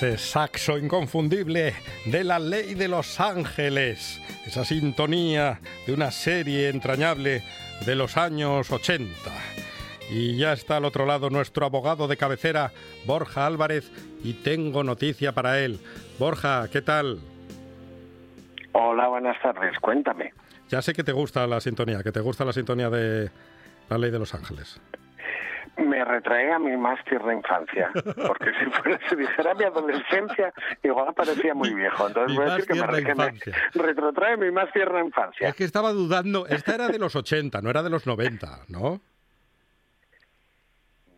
Ese saxo inconfundible de la ley de los ángeles, esa sintonía de una serie entrañable de los años 80. Y ya está al otro lado nuestro abogado de cabecera, Borja Álvarez, y tengo noticia para él. Borja, ¿qué tal? Hola, buenas tardes, cuéntame. Ya sé que te gusta la sintonía, que te gusta la sintonía de la ley de los ángeles me retrae a mi más tierna infancia. Porque si, fuera, si dijera mi adolescencia, igual parecía muy viejo. Entonces voy a decir que me, retrotrae mi más tierna infancia. Es que estaba dudando, esta era de los 80, no era de los 90, ¿no?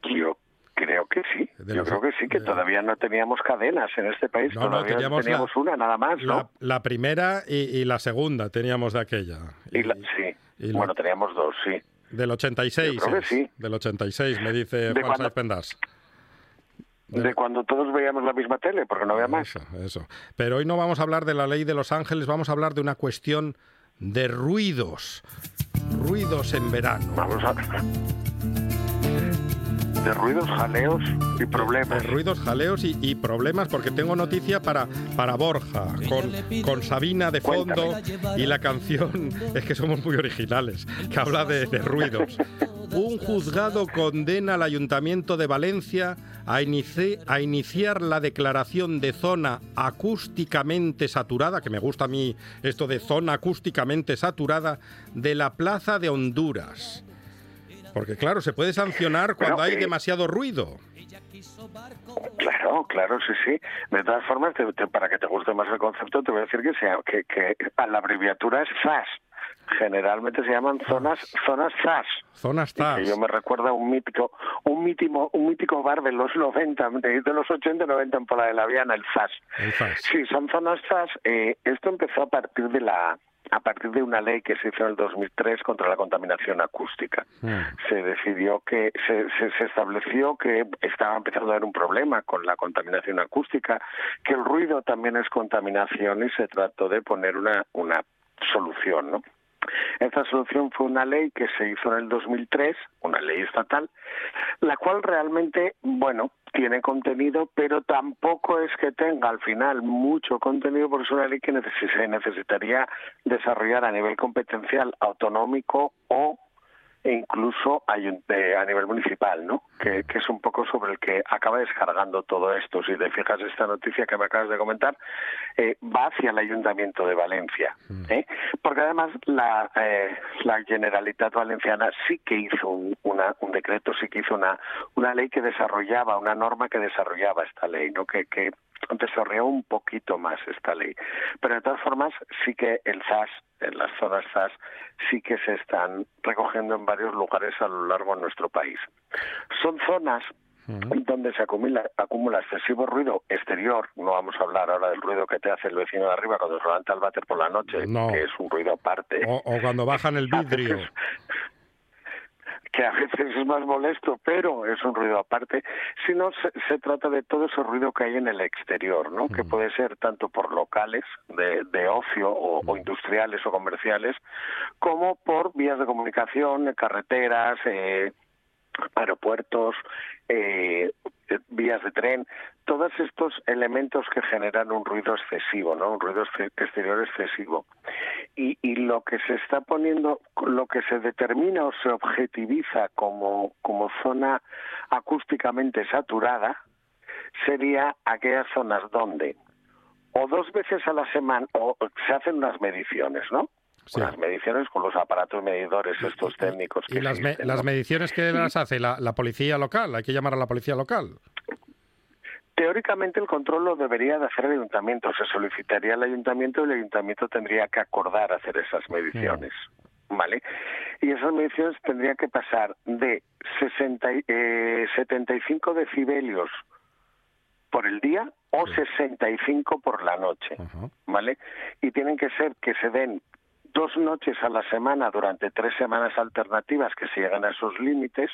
Yo creo que sí. Yo creo que sí, que todavía no teníamos cadenas en este país. todavía teníamos, una nada más, ¿no? La, primera y, la segunda teníamos de aquella. Y, sí. bueno, teníamos dos, sí. Del 86. sí. Del 86, me dice Juan Sáenz Pendas. De... cuando todos veíamos la misma tele, porque no había más. Eso, eso. Pero hoy no vamos a hablar de la ley de Los Ángeles, vamos a hablar de una cuestión de ruidos. Ruidos en verano. Vamos a de ruidos, jaleos y problemas. De ruidos, jaleos y, problemas, porque tengo noticia para, para Borja, con, con Sabina de fondo y la canción, es que somos muy originales, que habla de, ruidos. Un juzgado condena al Ayuntamiento de Valencia a, a, iniciar la declaración de zona acústicamente saturada, que me gusta a mí esto de zona acústicamente saturada, de la Plaza de Honduras. Porque claro, se puede sancionar cuando hay demasiado ruido. Claro, claro, sí, sí. De todas formas, para que te guste más el concepto, te voy a decir que, sea, que, que la abreviatura es FAS. Generalmente se llaman zonas zonas ZAS. Zonas ZAS. yo me recuerda un mítico un mítico un mítico bar de los 90, de, los 80 y 90 en Pola de la Viana, el FAS. El FAS. Sí, son zonas ZAS. Eh, esto empezó a partir de la a partir de una ley que se hizo en el 2003 contra la contaminación acústica. Hmm. Se decidió que se, se, estableció que estaba empezando a haber un problema con la contaminación acústica, que el ruido también es contaminación y se trató de poner una, una solución, ¿no? Esta solución fue una ley que se hizo en el 2003, una ley estatal, la cual realmente, bueno, tiene contenido, pero tampoco es que tenga al final mucho contenido, porque es una ley que se necesitaría desarrollar a nivel competencial autonómico o e incluso a nivel municipal, ¿no? Que, es un poco sobre el que acaba descargando todo esto. Si te fijas, esta noticia que me acabas de comentar eh, va hacia el Ayuntamiento de Valencia, mm. ¿eh? porque además la, eh, la Generalitat Valenciana sí que hizo un, una, un decreto, sí que hizo una, una ley que desarrollaba, una norma que desarrollaba esta ley, ¿no? Que, que desarrolló un poquito más esta ley. Pero de todas formas, sí que el SAS, en las zonas SAS, sí que se están recogiendo en varios lugares a lo largo de nuestro país. Son zonas donde se acumula, acumula excesivo ruido exterior, no vamos a hablar ahora del ruido que te hace el vecino de arriba cuando se levanta el váter por la noche, que es un ruido aparte. O, o cuando bajan el vidrio. Que a veces es más molesto, pero es un ruido aparte, sino se, se trata de todo ese ruido que hay en el exterior, ¿no? Que puede ser tanto por locales de, de ocio o, industriales o comerciales, como por vías de comunicación, carreteras, eh, aeropuertos, eh, vías de tren, todos estos elementos que generan un ruido excesivo, ¿no? Un ruido exterior excesivo. Y, y lo que se está poniendo, lo que se determina o se objetiviza como, como zona acústicamente saturada, sería aquellas zonas donde o dos veces a la semana o se hacen unas mediciones, ¿no? Las mediciones con los aparatos medidores estos técnicos. ¿Y las, las mediciones que las hace la, policía local? ¿Hay que llamar a la policía local? Teóricamente el control lo debería de hacer el ayuntamiento, se solicitaría al ayuntamiento y el ayuntamiento tendría que acordar hacer esas mediciones. ¿Vale? Y esas mediciones tendrían que pasar de 60, eh, 75 decibelios por el día o 65 por la noche, ¿vale? Y tienen que ser que se den dos noches a la semana durante tres semanas alternativas que se llegan a esos límites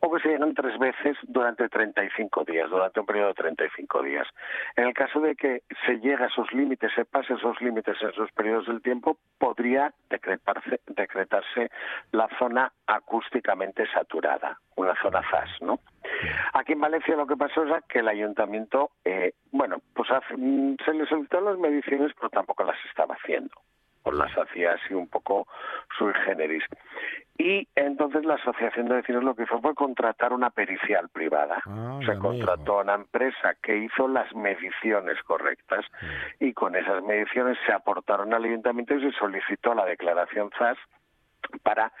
o que se llegan tres veces durante 35 días, durante un periodo de 35 días. En el caso de que se llegue a esos límites, se pase esos límites en esos periodos del tiempo, podría decretarse, decretarse la zona acústicamente saturada, una zona FAS, ¿no? Aquí en Valencia lo que pasó es que el ayuntamiento, eh, bueno, pues mm, se le solicitó las mediciones, pero tampoco las estaba haciendo pues las hacía así un poco sui generis. Y entonces la Asociación de Vecinos lo que hizo fue contratar una pericial privada. Ah, se contrató a una empresa que hizo las mediciones correctas y con esas mediciones se aportaron al ayuntamiento y se solicitó la declaración ZAS para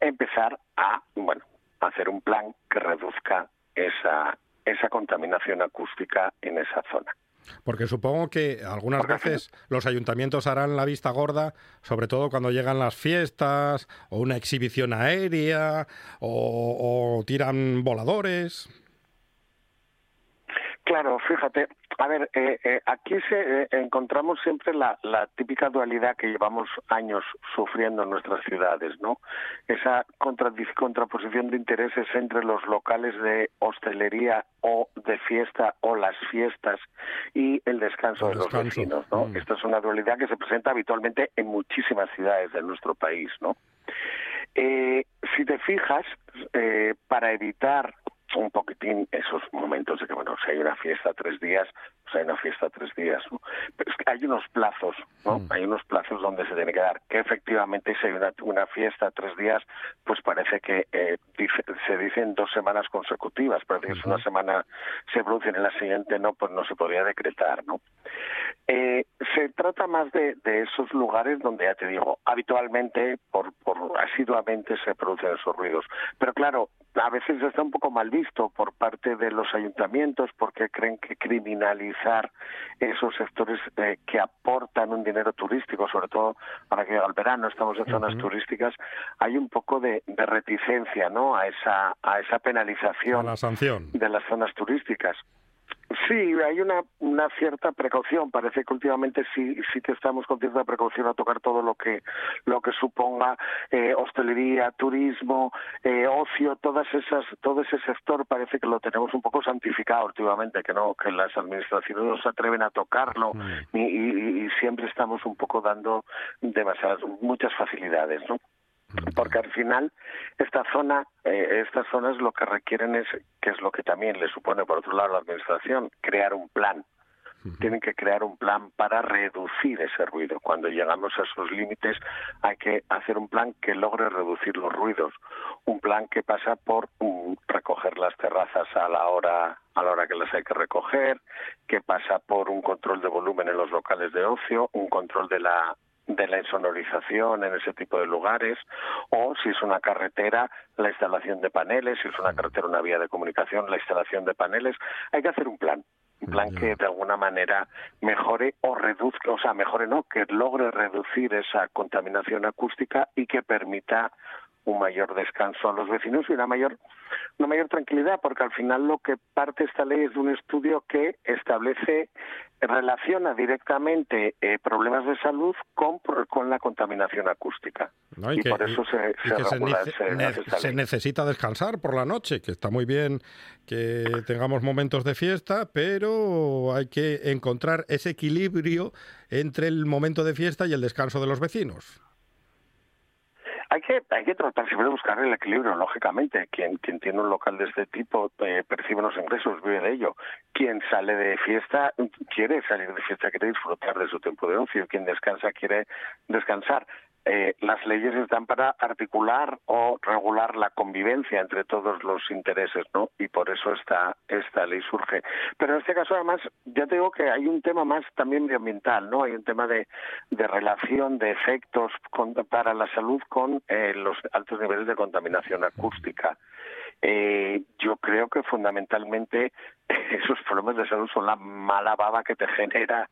empezar a, bueno, hacer un plan que reduzca esa, esa contaminación acústica en esa zona. Porque supongo que algunas veces los ayuntamientos harán la vista gorda, sobre todo cuando llegan las fiestas o una exhibición aérea o, tiran voladores. Claro, fíjate, a ver, eh, eh, aquí se, eh, encontramos siempre la, típica dualidad que llevamos años sufriendo en nuestras ciudades, ¿no? Esa contraposición de intereses entre los locales de hostelería o de fiesta o las fiestas y el descanso de los vecinos, ¿no? Mm. Esta es una dualidad que se presenta habitualmente en muchísimas ciudades de nuestro país, ¿no? si te fijas, para evitar un poquitín esos momentos de que, bueno, si hay una fiesta tres días, hay una fiesta tres días, ¿no? Pero es que hay unos plazos, ¿no? Hay unos plazos donde se tiene que dar, que efectivamente si hay una, una fiesta tres días, pues parece que eh, se dicen dos semanas consecutivas, parece que es una semana se produce en la siguiente no, pues no se podría decretar, ¿no? Eh, se trata más de, de, esos lugares donde, ya te digo, habitualmente, por, por asiduamente se producen esos ruidos. Pero claro, a veces está un poco mal visto por parte de los ayuntamientos porque creen que esos sectores eh, que aportan un dinero turístico, sobre todo para que el verano, estamos en zonas turísticas, hay un poco de, reticencia ¿no? a, esa, a esa penalización la sanción. de las zonas turísticas. Sí, hay una, una cierta precaución. Parece que últimamente sí, sí que estamos con cierta precaución a tocar todo lo que lo que suponga eh, hostelería, turismo, eh, ocio, todas esas, todo ese sector parece que lo tenemos un poco santificado últimamente, que no, que las administraciones no se atreven a tocarlo Mm. y, y, y siempre estamos un poco dando demasiadas, muchas facilidades, ¿no? Porque al final esta zona eh, estas zonas lo que requieren es que es lo que también le supone por otro lado la administración crear un plan. Tienen que crear un plan para reducir ese ruido. Cuando llegamos a esos límites hay que hacer un plan que logre reducir los ruidos, un plan que pasa por um, recoger las terrazas a la hora a la hora que las hay que recoger, que pasa por un control de volumen en los locales de ocio, un control de la de la insonorización en ese tipo de lugares, o si es una carretera, la instalación de paneles, si es una carretera, una vía de comunicación, la instalación de paneles. Hay que hacer un plan, un plan que de alguna manera mejore o reduzca, o sea, mejore no, que logre reducir esa contaminación acústica y que permita un mayor descanso a los vecinos y una mayor una mayor tranquilidad porque al final lo que parte esta ley es de un estudio que establece relaciona directamente eh, problemas de salud con, con la contaminación acústica no, y, y que, por eso se, y se, que se, nece necesita descansar por la noche, que está muy bien que tengamos momentos de fiesta, pero hay que encontrar ese equilibrio entre el momento de fiesta y el descanso de los vecinos. Hay que, hay que tratar siempre de buscar el equilibrio, lógicamente. Quien, tiene un local de este tipo eh, percibe unos ingresos, vive de ello. Quien sale de fiesta quiere salir de fiesta, quiere disfrutar de su tiempo de ocio. Quien descansa quiere descansar. Eh, las leyes están para articular o regular la convivencia entre todos los intereses, ¿no? Y por eso esta, esta ley surge. Pero en este caso, además, ya te digo que hay un tema más también medioambiental, ¿no? Hay un tema de, de relación, de efectos con, para la salud con eh, los altos niveles de contaminación acústica. Eh, yo creo que fundamentalmente esos problemas de salud son la mala baba que te genera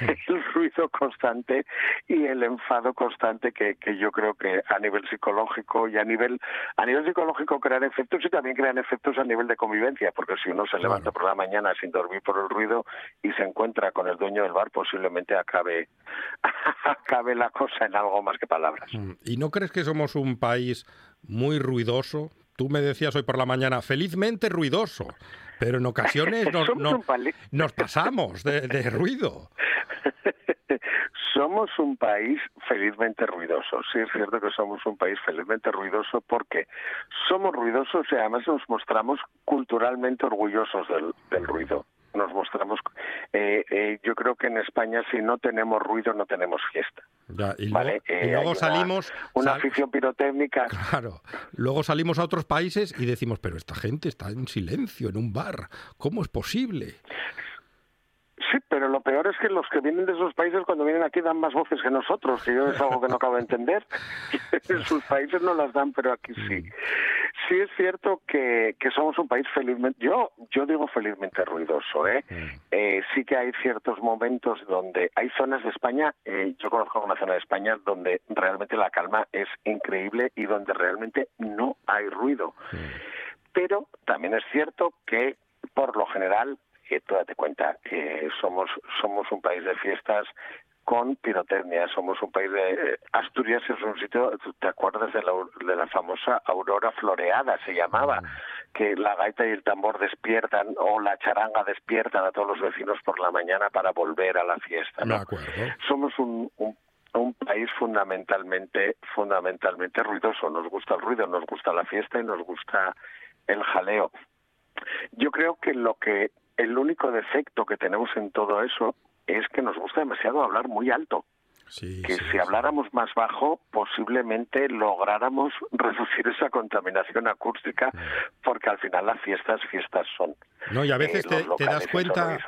el ruido constante y el enfado constante que, que yo creo que a nivel psicológico y a nivel a nivel psicológico crean efectos y también crean efectos a nivel de convivencia porque si uno se levanta por la mañana sin dormir por el ruido y se encuentra con el dueño del bar posiblemente acabe acabe la cosa en algo más que palabras. Mm, y no crees que somos un país muy ruidoso Tú me decías hoy por la mañana, felizmente ruidoso, pero en ocasiones nos, pasamos de, ruido. somos un país felizmente ruidoso. Sí, es cierto que somos un país felizmente ruidoso porque somos ruidosos y además nos mostramos culturalmente orgullosos del ruido nos mostramos. Eh, eh, yo creo que en España si no tenemos ruido no tenemos fiesta. Y, luego, salimos... Una, afición pirotécnica. Claro. Luego salimos a otros países y decimos, pero esta gente está en silencio en un bar. ¿Cómo es posible? Sí, pero lo peor es que los que vienen de esos países cuando vienen aquí dan más voces que nosotros, que yo es algo que no acabo de entender. en sus países no las dan, pero aquí sí. Sí es cierto que, que somos un país felizmente, yo yo digo felizmente ruidoso, ¿eh? Mm. ¿eh? sí que hay ciertos momentos donde hay zonas de España, eh, yo conozco una zona de España donde realmente la calma es increíble y donde realmente no hay ruido. Mm. Pero también es cierto que por lo general que tú date cuenta que somos somos un país de fiestas con pirotecnia. Somos un país de eh, Asturias es un sitio, ¿te acuerdas de la, de la famosa aurora floreada se llamaba? Que la gaita y el tambor despiertan o la charanga despiertan a todos los vecinos por la mañana para volver a la fiesta. ¿no? Somos un, un, un país fundamentalmente fundamentalmente ruidoso. Nos gusta el ruido, nos gusta la fiesta y nos gusta el jaleo. Yo creo que lo que el único defecto que tenemos en todo eso es que nos gusta demasiado hablar muy alto. que si habláramos más bajo, posiblemente lográramos reducir esa contaminación acústica, porque al final las fiestas, fiestas son. No, y a veces eh, te, das cuenta.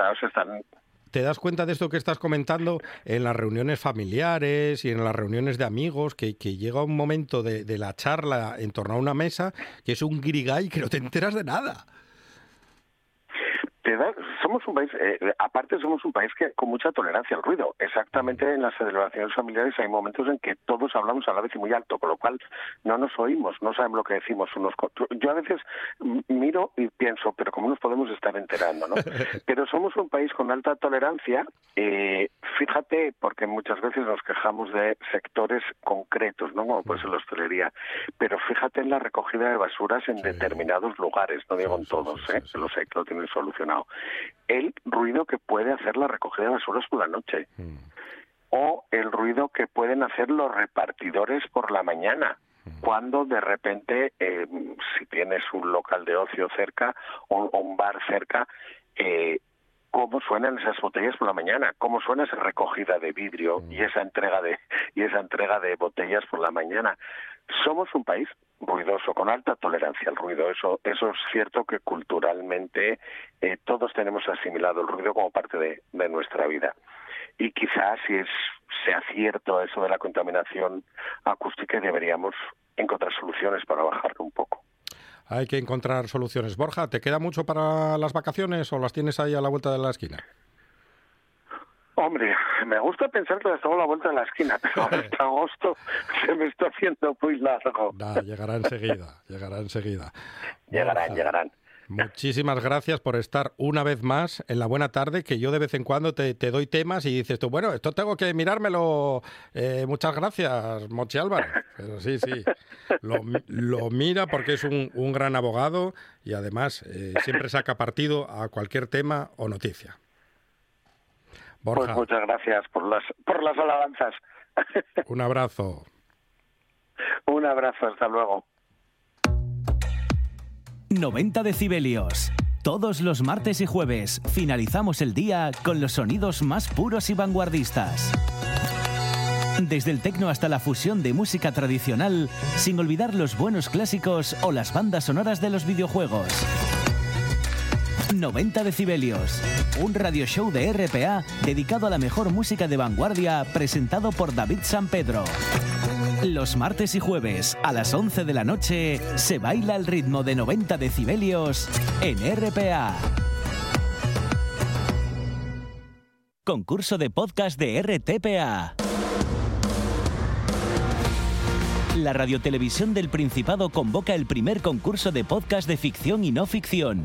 Te das cuenta de esto que estás comentando en las reuniones familiares y en las reuniones de amigos, que, llega un momento de, de, la charla en torno a una mesa que es un grigay que no te enteras de nada somos un país, eh, aparte somos un país que con mucha tolerancia al ruido. Exactamente en las celebraciones familiares hay momentos en que todos hablamos a la vez y muy alto, con lo cual no nos oímos, no sabemos lo que decimos unos Yo a veces miro y pienso, pero ¿cómo nos podemos estar enterando? ¿no? pero somos un país con alta tolerancia. Eh, fíjate, porque muchas veces nos quejamos de sectores concretos, ¿no? como puede ser la hostelería, pero fíjate en la recogida de basuras en determinados lugares, no digo en todos, ¿eh? lo sé que lo tienen solucionado el ruido que puede hacer la recogida de basuras por la noche. Mm. O el ruido que pueden hacer los repartidores por la mañana mm. cuando de repente, eh, si tienes un local de ocio cerca o, un bar cerca, eh, cómo suenan esas botellas por la mañana, cómo suena esa recogida de vidrio y mm. esa entrega de y esa entrega de botellas por la mañana. Somos un país ruidoso, con alta tolerancia al ruido. Eso, eso es cierto que culturalmente eh, todos tenemos asimilado el ruido como parte de, nuestra vida. Y quizás si es, sea cierto eso de la contaminación acústica, deberíamos encontrar soluciones para bajarlo un poco. Hay que encontrar soluciones. Borja, ¿te queda mucho para las vacaciones o las tienes ahí a la vuelta de la esquina? Hombre, me gusta pensar que las tengo la vuelta de la esquina, pero hasta agosto se me está haciendo muy largo. llegará enseguida, llegará enseguida. Llegarán, llegarán. Muchísimas gracias por estar una vez más en la buena tarde, que yo de vez en cuando te, doy temas y dices tú, bueno, esto tengo que mirármelo. Eh, muchas gracias, Mochi Álvaro. Pero sí, sí, lo, mira porque es un, gran abogado y además eh, siempre saca partido a cualquier tema o noticia. Pues muchas gracias por las, por las alabanzas. Un abrazo. Un abrazo, hasta luego. 90 decibelios. Todos los martes y jueves finalizamos el día con los sonidos más puros y vanguardistas. Desde el tecno hasta la fusión de música tradicional, sin olvidar los buenos clásicos o las bandas sonoras de los videojuegos. 90 decibelios, un radio show de RPA dedicado a la mejor música de vanguardia presentado por David San Pedro. Los martes y jueves a las 11 de la noche se baila al ritmo de 90 decibelios en RPA. Concurso de podcast de RTPA. La Radiotelevisión del Principado convoca el primer concurso de podcast de ficción y no ficción.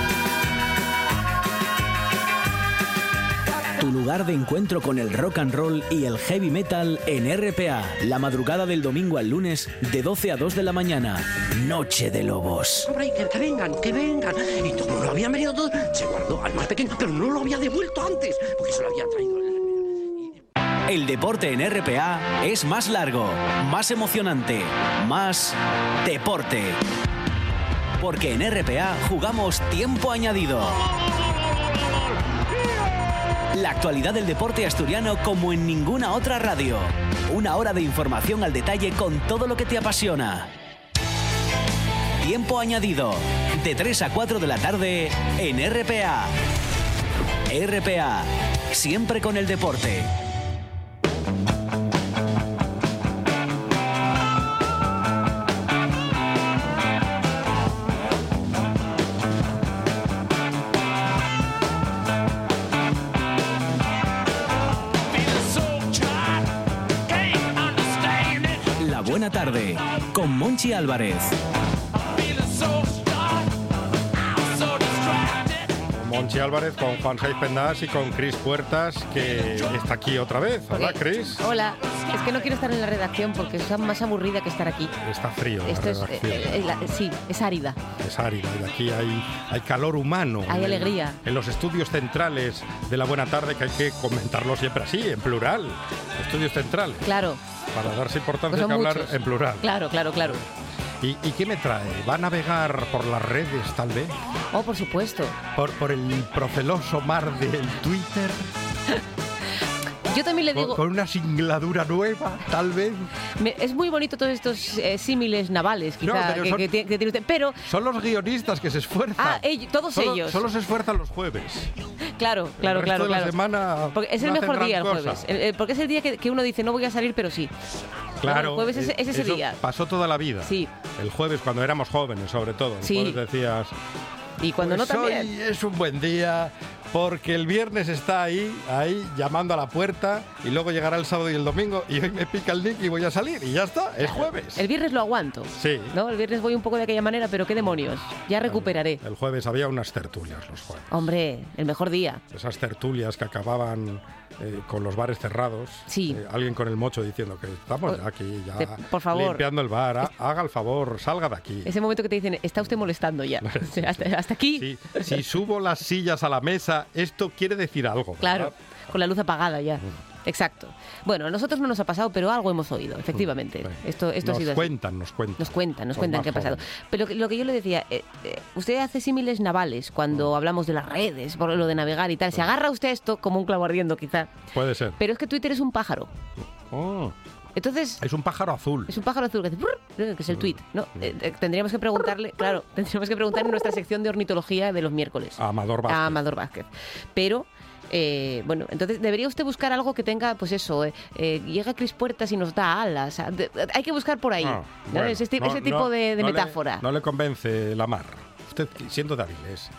Lugar de encuentro con el rock and roll y el heavy metal en RPA. La madrugada del domingo al lunes de 12 a 2 de la mañana. Noche de Lobos. Que, vengan, que vengan. Y como lo habían venido todos, se guardó al más pequeño, pero no lo había devuelto antes, porque se lo había traído. El deporte en RPA es más largo, más emocionante, más deporte. Porque en RPA jugamos tiempo añadido. La actualidad del deporte asturiano como en ninguna otra radio. Una hora de información al detalle con todo lo que te apasiona. Tiempo añadido. De 3 a 4 de la tarde en RPA. RPA. Siempre con el deporte. Monchi Álvarez. Monchi Álvarez con Juan Saiz Pendas y con Cris Puertas, que está aquí otra vez. Hola, Cris. Hola, es que no quiero estar en la redacción porque es más aburrida que estar aquí. Está frío. la Esto es, redacción. eh, eh, la- sí, es árida. Es árida y aquí hay, hay calor humano. Hay En- alegría. En los estudios centrales de la buena tarde, que hay que comentarlo siempre así, en plural. Estudios centrales. Claro, Para darse importancia Pues que hablar muchos. en plural. claro, claro, claro. ¿Y, y qué me trae? ¿Va a navegar por las redes, tal vez? Oh, por supuesto. ¿Por, por el proceloso mar del Twitter? Yo también le ¿Con, digo, con una singladura nueva, tal vez? me- es muy bonito todos estos eh, símiles navales, No, quizá, pero que, son- que tiene que tiene usted. Pero, Son los guionistas que se esfuerzan. ah, ellos- todos Solo- ellos. Solo se esfuerzan los jueves. Claro, claro, el resto claro, de la claro. semana Porque es el mejor día el jueves. Porque es el día que, que uno dice, no voy a salir, pero sí. Claro. El jueves es, eh, es ese eso día. Pasó toda la vida. Sí. El jueves, cuando éramos jóvenes, sobre todo. El Sí. decías. Y cuando "Pues no también. Hoy es un buen día. Porque el viernes está ahí, ahí, llamando a la puerta, y luego llegará el sábado y el domingo, y hoy me pica el nick y voy a salir, y ya está, es jueves. El viernes lo aguanto. Sí. ¿no? El viernes voy un poco de aquella manera, pero qué demonios. Ya recuperaré. El jueves había unas tertulias los jueves. Hombre, el mejor día. Esas tertulias que acababan eh, con los bares cerrados. Sí. Eh, alguien con el mocho diciendo que estamos ya aquí, ya por favor. limpiando el bar. ha- Haga el favor, salga de aquí. Ese momento que te dicen, está usted molestando ya. Hasta, hasta aquí. Sí, si subo las sillas a la mesa, esto quiere decir algo. ¿verdad? Claro, con la luz apagada ya. Exacto. Bueno, a nosotros no nos ha pasado, pero algo hemos oído, efectivamente. Esto, esto ha nos sido así. cuentan, nos cuentan. Nos cuentan, nos cuentan qué ha pasado. jóvenes. Pero lo que- yo le decía, eh, eh, usted hace símiles navales cuando hablamos de las redes, por lo de navegar y tal. Se agarra usted esto como un clavo ardiendo, quizá. Puede ser. Pero es que Twitter es un pájaro. Oh, Entonces, es un pájaro azul. Es un pájaro azul que hace brrr, que es el tweet, ¿no? Eh, eh, tendríamos que preguntarle, claro, tendríamos que preguntar en nuestra sección de ornitología de los miércoles. A Amador Vázquez. A Amador Vázquez. Pero, eh, bueno, entonces debería usted buscar algo que tenga, pues eso, eh, eh, llega Cris Puertas y nos da alas. Ah, de- hay que buscar por ahí, Ah, ¿no? bueno, ese, esti- no- ese tipo no- de, de no le- metáfora. no le convence la mar. Usted, siendo Tendrías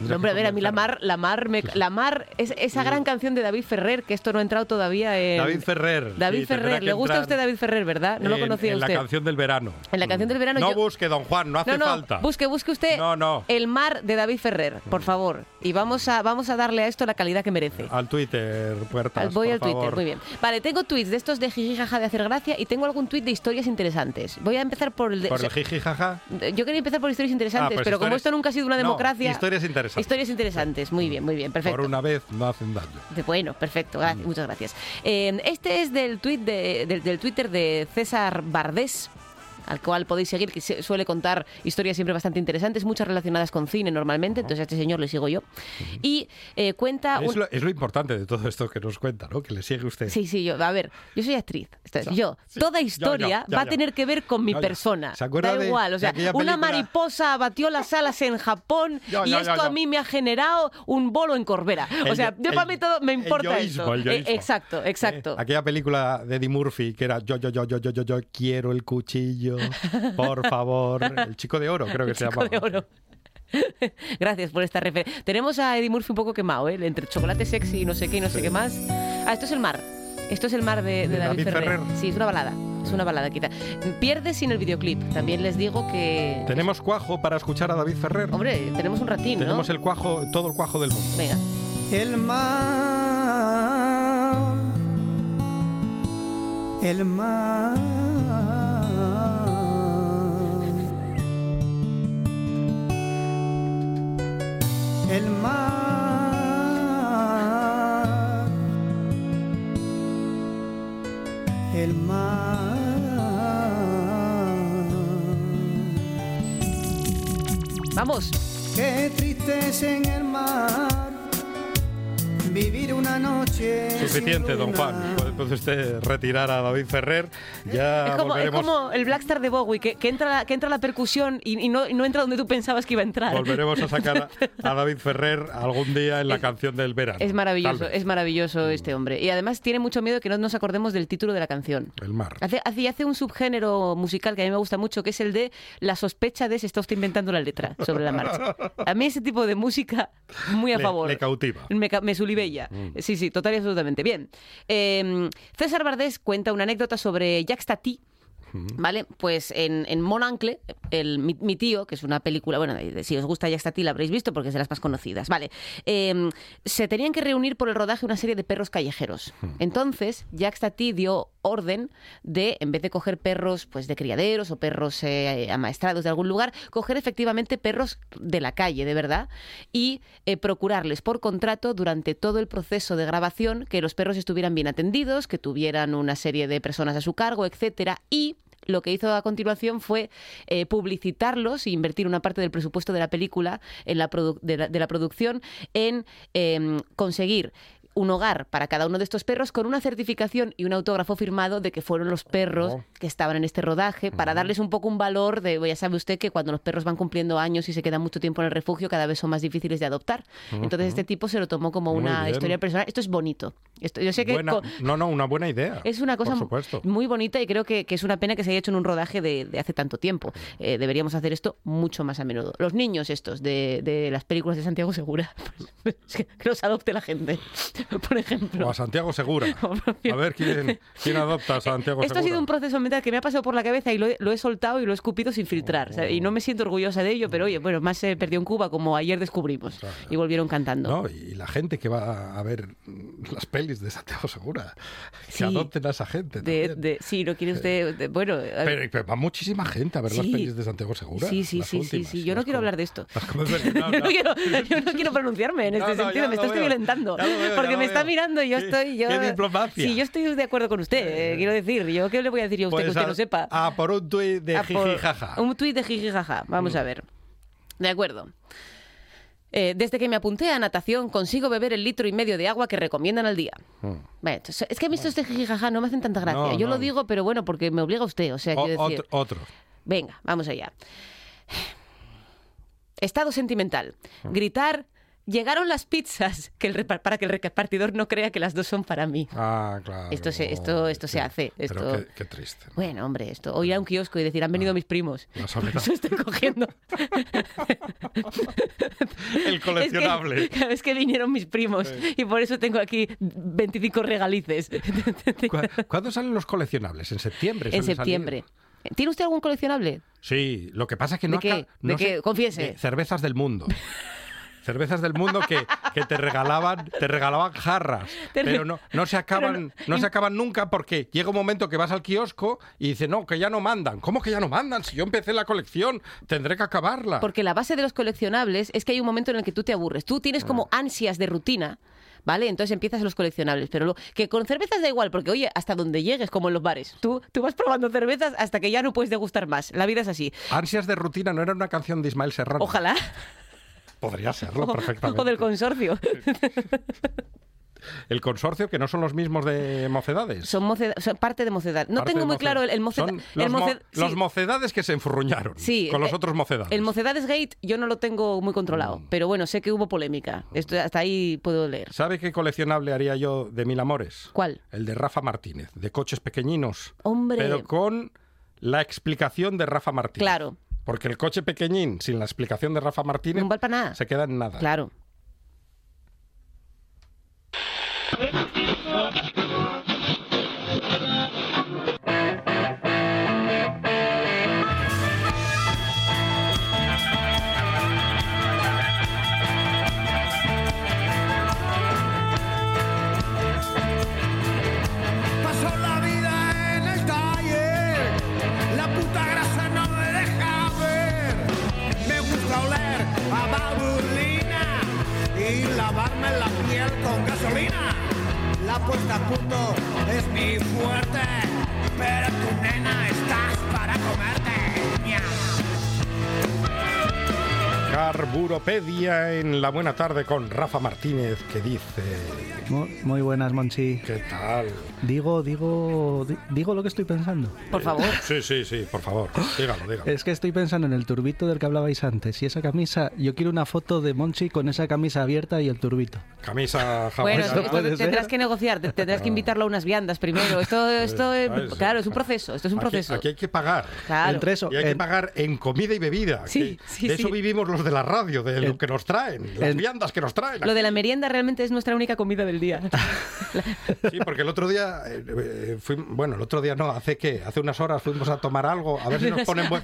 No, hombre, a que ver, a mí la mar, la mar, me- la mar, es, esa gran canción de David Ferrer, que esto no ha entrado todavía en... David Ferrer. David sí, Ferrer, ¿le gusta a usted David Ferrer, verdad? No lo en- conocía en usted. la canción del verano. En la canción del verano No yo- busque, don Juan, no hace no, no, falta. busque, busque usted No, no. el mar de David Ferrer, por favor. Y vamos a, vamos a darle a esto la calidad que merece. Al Twitter, puertas. Voy por al Twitter, muy bien. Vale, tengo tweets de estos de jijijaja de hacer gracia y tengo algún tweet de historias interesantes. Voy a empezar por el de... Por o sea, el jiji jaja. yo quería empezar por historias interesantes, Ah, pues pero como esto nunca ha sido una democracia... historias interesantes. Historias interesantes, muy bien, muy bien, perfecto. Por una vez no hacen daño. Bueno, perfecto, gra- muchas gracias. Eh, este es del, tweet de- del, del Twitter de César Bardés al cual podéis seguir, que suele contar historias siempre bastante interesantes, muchas relacionadas con cine normalmente, entonces a este señor le sigo yo. Y eh, cuenta... Es un- lo, es lo importante de todo esto que nos cuenta, ¿no? Que le sigue usted. Sí, sí, yo, a ver, yo soy actriz. Esto es, Ya, yo, sí. toda historia va a tener que ver con mi persona. ¿Se da de- igual, o sea, una película? mariposa abatió las alas en Japón y esto a mí me ha generado un bolo en Corbera. O El sea, yo- para el- mí todo me el importa yoísmo, esto. el. Eh, exacto, exacto. Eh, aquella película de Eddie Murphy que era yo, yo, yo, yo, yo, yo, yo quiero el cuchillo, por favor. El chico de oro, creo que se Chico llama. de oro. Gracias por esta referencia. Tenemos a Eddie Murphy un poco quemado, ¿eh? Entre chocolate sexy y no sé qué y no sé qué más. Ah, esto es el mar. Esto es el mar de, de De David, David Ferrer. Ferrer. Sí, es una balada. Es una balada, quita. Pierde sin el videoclip. También les digo que. Tenemos cuajo para escuchar a David Ferrer. Hombre, tenemos un ratín, ¿no? Tenemos el cuajo, todo el cuajo del mundo. Venga. El mar, el mar, el mar, el mar. Vamos. Qué triste es en el mar vivir una noche. Suficiente, sin don. Juan. Puede, usted retirar a David Ferrer. Ya Es como, es volveremos, como el Blackstar de Bowie, que, que entra, que entra la percusión y, y no, y no entra donde tú pensabas que iba a entrar. volveremos a sacar a, a David Ferrer algún día en la canción del verano. Es maravilloso, es maravilloso este hombre. Y además tiene mucho miedo que no nos acordemos del título de la canción. El mar. Hace, hace, hace un subgénero musical que a mí me gusta mucho, que es el de la sospecha de se está usted inventando la letra sobre la marcha. A mí ese tipo de música, muy a Le- favor. le cautiva. Me, me sulibella. Sí, sí, total y absolutamente. Bien. Eh, César Bardés cuenta una anécdota sobre Jacques Tati. ¿Vale? Pues en, en el, mi, mi tío, que es una película, bueno, si os gusta Jacques Tati la habréis visto porque es de las más conocidas, ¿vale? Eh, se tenían que reunir por el rodaje una serie de perros callejeros. Entonces, Tati dio orden de, en vez de coger perros pues de criaderos o perros eh, amaestrados de algún lugar, coger efectivamente perros de la calle, de verdad, y eh, procurarles por contrato durante todo el proceso de grabación que los perros estuvieran bien atendidos, que tuvieran una serie de personas a su cargo, etcétera, y lo que hizo a continuación fue eh, publicitarlos e invertir una parte del presupuesto de la película, en la de, la, de la producción, en em, conseguir un hogar para cada uno de estos perros con una certificación y un autógrafo firmado de que fueron los perros Oh. que estaban en este rodaje para darles un poco un valor de, ya sabe usted que cuando los perros van cumpliendo años y se quedan mucho tiempo en el refugio cada vez son más difíciles de adoptar. Entonces este tipo se lo tomó como Muy una bien. historia personal. Esto es bonito. Esto, yo sé que Buena- no, no, una buena idea. es una cosa muy bonita y creo que, que es una pena que se haya hecho en un rodaje de, de hace tanto tiempo. Eh, deberíamos hacer esto mucho más a menudo. Los niños estos de, de las películas de Santiago Segura, que los adopte la gente, por ejemplo. O a Santiago Segura. A ver quién, quién adopta a Santiago Esto ha Segura. sido un proceso mental que me ha pasado por la cabeza y lo he, lo he soltado y lo he escupido sin filtrar. o sea, y no me siento orgullosa de ello, pero oye, bueno, más se perdió en Cuba como ayer descubrimos y volvieron cantando. No, y la gente que va a ver las pelis de Santiago Segura, que Sí. adopten a esa gente. De, de- sí, no quiere usted. de- bueno, Pero, pero va muchísima gente a ver las Sí. pelis de Santiago Segura. Sí, sí, las sí, últimas, sí. Yo no las quiero hablar de esto. las yo, no. quiero, yo no quiero pronunciarme en este sentido, me veo. violentando. Porque me está mirando y yo estoy. Yo, qué diplomacia. Sí, yo estoy de acuerdo con usted, eh, quiero decir. Yo qué le voy a decir yo a usted Pues que usted a- no sepa. Ah, por un tuit de jiji jaja. Un tuit de jiji jaja. Vamos a ver. De acuerdo. Eh, desde que me apunté a natación consigo beber el litro y medio de agua que recomiendan al día. Entonces, es que a mí estos de jiji jaja no me hacen tanta gracia. No, Yo lo digo, pero bueno, porque me obliga usted. O sea, O- quiero decir. otro, otro. Venga, vamos allá. Estado sentimental. Gritar llegaron las pizzas que el para que el repartidor no crea que las dos son para mí. Ah, claro. Esto se- esto- esto se hace, Pero esto- qué, qué triste. Bueno, hombre, esto. O ir a un kiosco y decir, han venido mis primos. Soledad. Eso estoy cogiendo. El coleccionable. Es que, es que vinieron mis primos y por eso tengo aquí 25 regalices. ¿Cu- ¿Cuándo salen los coleccionables? En septiembre. en septiembre. salir. ¿Tiene usted algún coleccionable? Sí, lo que pasa es que no ¿De qué? sé- Confiese. de cervezas del mundo. Cervezas del mundo que, que te regalaban, te regalaban jarras, pero no, no se acaban, no, no- se acaban nunca porque llega un momento que vas al kiosco y dice no, que ya no mandan. ¿Cómo que ya no mandan? Si yo empecé la colección, tendré que acabarla. Porque la base de los coleccionables es que hay un momento en el que tú te aburres. Tú tienes Ah. como ansias de rutina. ¿Vale? Entonces empiezas los coleccionables. Pero lo, que con cervezas da igual, porque oye, hasta donde llegues, como en los bares. Tú, tú vas probando cervezas hasta que ya no puedes degustar más. La vida es así. Ansias de rutina no era una canción de Ismael Serrano. Ojalá. Podría serlo perfectamente. O del consorcio. El consorcio, que no son los mismos de mocedades. Son, moceda- son parte de mocedad. No Parte tengo muy mocedad. claro el, el moceda- Son el los, mo- los mocedades que se enfurruñaron Sí, con los eh, otros mocedades. El Mocedades Gate yo no lo tengo muy controlado, Mm. pero bueno, sé que hubo polémica. Esto, hasta ahí puedo leer. ¿Sabe qué coleccionable haría yo de mil amores? ¿Cuál? El de Rafa Martínez, de coches pequeñinos. Hombre. Pero con la explicación de Rafa Martínez. Claro. Porque el coche pequeñín, sin la explicación de Rafa Martínez, No vale para nada. se queda en nada. Claro. La puesta a punto es mi fuerte, pero tu nena estás Carburopedia en la buena tarde con Rafa Martínez, que dice... Mu- Muy buenas, Monchi. ¿Qué tal? Digo, digo, di- digo lo que estoy pensando. Por favor. Sí, sí, sí, por favor. Dígalo, dígalo. Es que estoy pensando en el turbito del que hablabais antes. Y esa camisa, yo quiero una foto de Monchi con esa camisa abierta y el turbito. Camisa Bueno, esto puede tendrás ser. que negociar, te- tendrás que invitarlo a unas viandas primero. Esto, esto, eh, ¿sabes? claro, es un proceso. Esto es un Aquí- proceso. Aquí, hay que pagar. Claro. Entre eso, Y hay que en- pagar en comida y bebida. Sí, que sí, de eso sí. vivimos los de la radio, de lo que nos traen, las viandas que nos traen. Lo de la merienda realmente es nuestra única comida del día. Sí, porque el otro día, eh, eh, fui- bueno, el otro día no, hace qué, hace unas horas fuimos a tomar algo, a ver si nos ponen buen-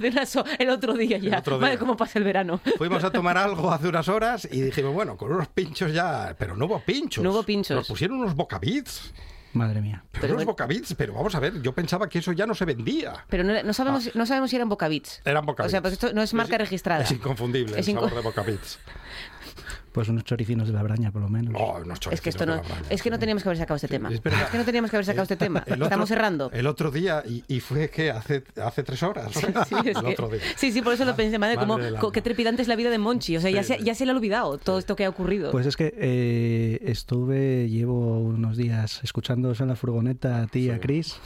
el otro día ya. otro Vale, día. cómo pasa el verano. Fuimos a tomar algo hace unas horas y dijimos, bueno, con unos pinchos ya, pero no hubo pinchos. No hubo pinchos. Nos pusieron unos bocabits. Madre mía. Pero, Pero unos bocabits, pero vamos a ver, yo pensaba que eso ya no se vendía. Pero no, no sabemos, no sabemos si eran bocabits. Eran bocabits. O sea, pues esto no es marca registrada. Es inconfundible Es el sabor inco- de bocabits. Pues unos choricinos de la braña, por lo menos. Oh, unos Es que esto no, braña, es que no sí. teníamos que haber sacado este tema. es. Es que no teníamos que haber sacado este tema. Otro- Estamos cerrando. El otro día, y, y fue que hace, hace tres horas. Sí, es el otro día. sí, sí, por eso lo pensé, madre, Madre como qué trepidante es la vida de Monchi. O sea, ya, Sí, se, sí. ya se le ha olvidado todo esto que ha ocurrido. Pues es que eh, estuve, llevo unos días escuchándoos en la furgoneta a ti y a Chris.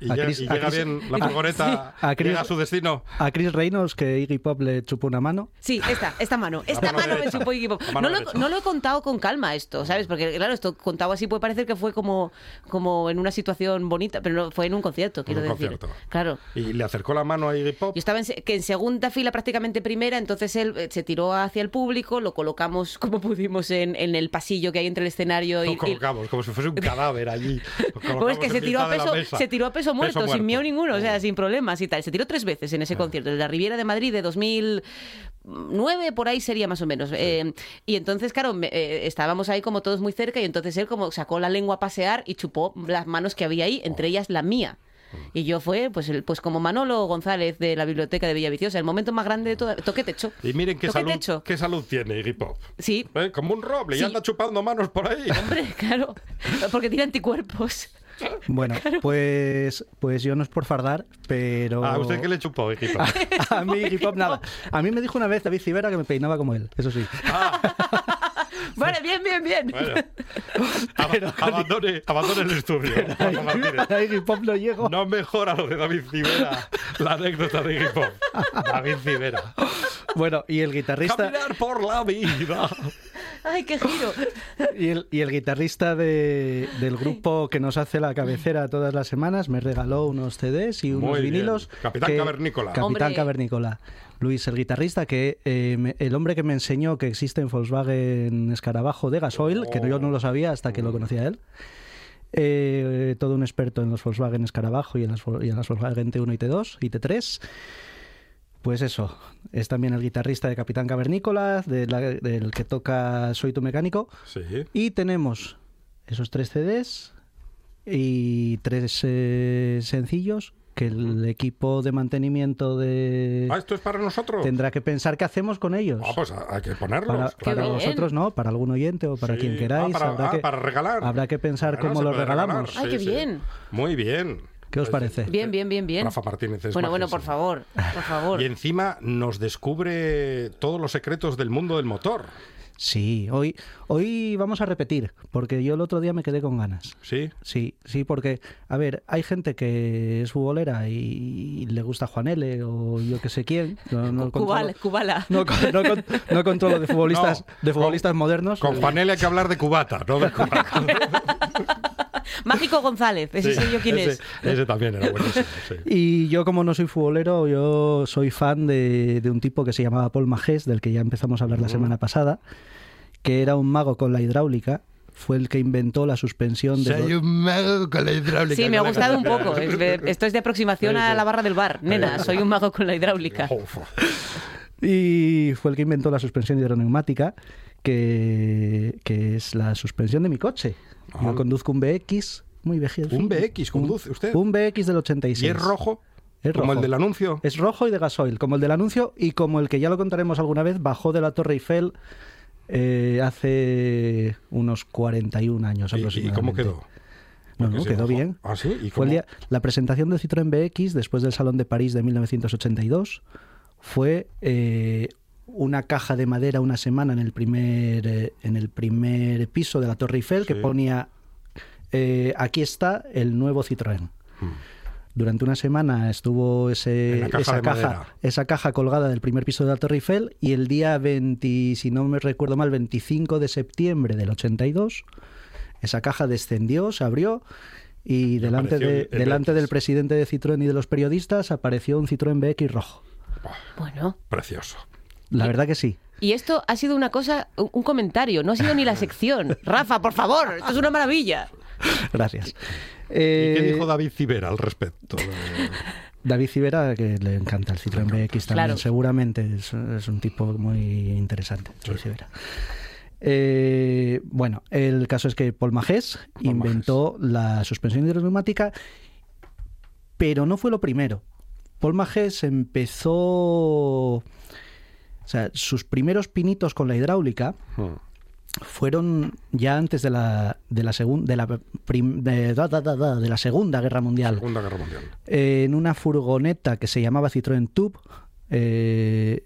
Y, A llega, Chris- y a llega Chris- bien la furgoneta, A Chris- llega a su destino. A Chris Reynolds, que Iggy Pop le chupó una mano. Sí, esta, esta mano. Esta mano mano, me chupó Iggy Pop. No lo, no lo he contado con calma esto, ¿sabes? Porque, claro, esto contado así puede parecer que fue como, como en una situación bonita, pero no, fue en un concierto, quiero un decir. concierto. Claro. Y le acercó la mano a Iggy Pop. Yo estaba en, que en segunda fila, prácticamente primera, entonces él eh, se tiró hacia el público, lo colocamos como pudimos en, en el pasillo que hay entre el escenario y, Lo y- colocamos como si fuese un cadáver allí. Lo Pues que se tiró, a peso, se tiró a peso muerto, sin muerto. miedo ninguno, o sea, sin problemas y tal. Se tiró tres veces en ese concierto, de la Riviera de Madrid de 2009, por ahí sería más o menos. Eh, y entonces, claro, me- eh, estábamos ahí como todos muy cerca y entonces él como sacó la lengua a pasear y chupó las manos que había ahí, entre ellas la mía. Y yo fue, pues, el, pues como Manolo González de la biblioteca de Villaviciosa, el momento más grande de todo. Toque techo. Y miren qué salud, techo. qué salud tiene Iggy Pop. Sí, ¿Eh? Como un roble y Sí. anda chupando manos por ahí. hombre, claro. Porque tiene anticuerpos. Bueno, pues, pues yo no es por fardar, pero... ¿A usted qué le chupó, Iggy Pop? A mí Iggy Pop nada. A mí me dijo una vez David Civera que me peinaba como él, eso sí. Vale, bien, bien, bien. Bueno, ab- abandone, abandone el estudio. A Iggy Pop no llego. No mejora lo de David Civera, la anécdota de Iggy Pop. David Civera. Bueno, y el guitarrista... Caminar por la vida. ¡Ay, qué giro! Y el, y el guitarrista de- del grupo que nos hace la cabecera todas las semanas me regaló unos CDs y unos Muy bien. vinilos. Capitán Cavernícola. Capitán Hombre. Cavernícola. Luis, el guitarrista, que eh, me- el hombre que me enseñó que existe en Volkswagen Escarabajo de gasoil, que yo no lo sabía hasta que lo conocía él. Eh, todo un experto en los Volkswagen Escarabajo y en las, y en las Volkswagen T1 y T2 y T3. Pues eso, es también el guitarrista de Capitán Cavernícola, de la- del que toca Soy tu mecánico. Sí. Y tenemos esos tres CDs y tres eh, sencillos que el equipo de mantenimiento de Ah, esto es para nosotros. tendrá que pensar qué hacemos con ellos. Ah, pues hay que ponerlos. para claro. para vosotros no, para algún oyente o para Sí. quien queráis. Ah, para, habrá, ah, que, para regalar. habrá que pensar cómo se lo puede regalamos. regalar, Ay, qué bien. Muy bien. ¿Qué os parece? Bien, bien, bien, bien. Rafa Martínez es Bueno, bueno, por favor, por favor. Y encima nos descubre todos los secretos del mundo del motor. Sí, hoy, hoy vamos a repetir, porque yo el otro día me quedé con ganas. ¿Sí? Sí, sí, porque, a ver, hay gente que es futbolera y, le gusta Juan L. o yo que sé quién. No, no Cubala, controlo- Cubala. No, con- no con- no controlo de futbolistas, No, de futbolistas con- modernos. Con Juanele hay que hablar de cubata, no de cubata. Mágico González, ese Sí, sé yo quién ese, es. Ese también era buenísimo. sí. Y yo, como no soy futbolero, yo soy fan de, de un tipo que se llamaba Paul Magés, del que ya empezamos a hablar la semana pasada, que era un mago con la hidráulica. Fue el que inventó la suspensión de. Soy un mago con la hidráulica. Sí, me ha gustado un poco. Esto es de aproximación a la barra del bar. Nena, soy un mago con la hidráulica. Y fue el que inventó la suspensión hidroneumática, que, que es la suspensión de mi coche. Yo Ah. conduzco un BX, muy viejo. ¿Un BX conduce usted? Un BX del 86. ¿Y es rojo? Es Como el del anuncio. Es rojo y de gasoil, como el del anuncio y como el que ya lo contaremos alguna vez, bajó de la Torre Eiffel eh, hace unos 41 años ¿Y- ¿Y, aproximadamente. cómo quedó? No, no, quedó bajó. bien. ¿Ah, sí? ¿Y Fue el cómo? día, la presentación del Citroën BX después del Salón de París de 1982 fue eh, una caja de madera una semana en el primer, eh, en el primer piso de la Torre Eiffel que ponía eh, aquí está el nuevo Citroën. Durante una semana estuvo ese, caja esa, caja, esa caja colgada del primer piso de la Torre Eiffel y el día 20, si no me recuerdo mal, 25 de septiembre del 82, esa caja descendió, se abrió y delante, de, el- el delante del presidente de Citroën y de los periodistas apareció un Citroën BX rojo. Bueno. Precioso. La verdad que sí. Y esto ha sido una cosa, un comentario, no ha sido ni la sección. Rafa, por favor, esto es una maravilla. Gracias. ¿Y qué Eh, dijo David Cibera al respecto? David Civera, que le encanta el Citroën BX también, Claro. seguramente es, es un tipo muy interesante. David Civera. Eh, bueno, el caso es que Paul Magés Paul inventó la suspensión hidroneumática, pero no fue lo primero. Paul Magés empezó, o sea, sus primeros pinitos con la hidráulica Hmm. fueron ya antes de la de la segunda de la prim- de, da, da, da, da, de la segunda guerra mundial Segunda Guerra Mundial. eh, en una furgoneta que se llamaba Citroën Tube, eh,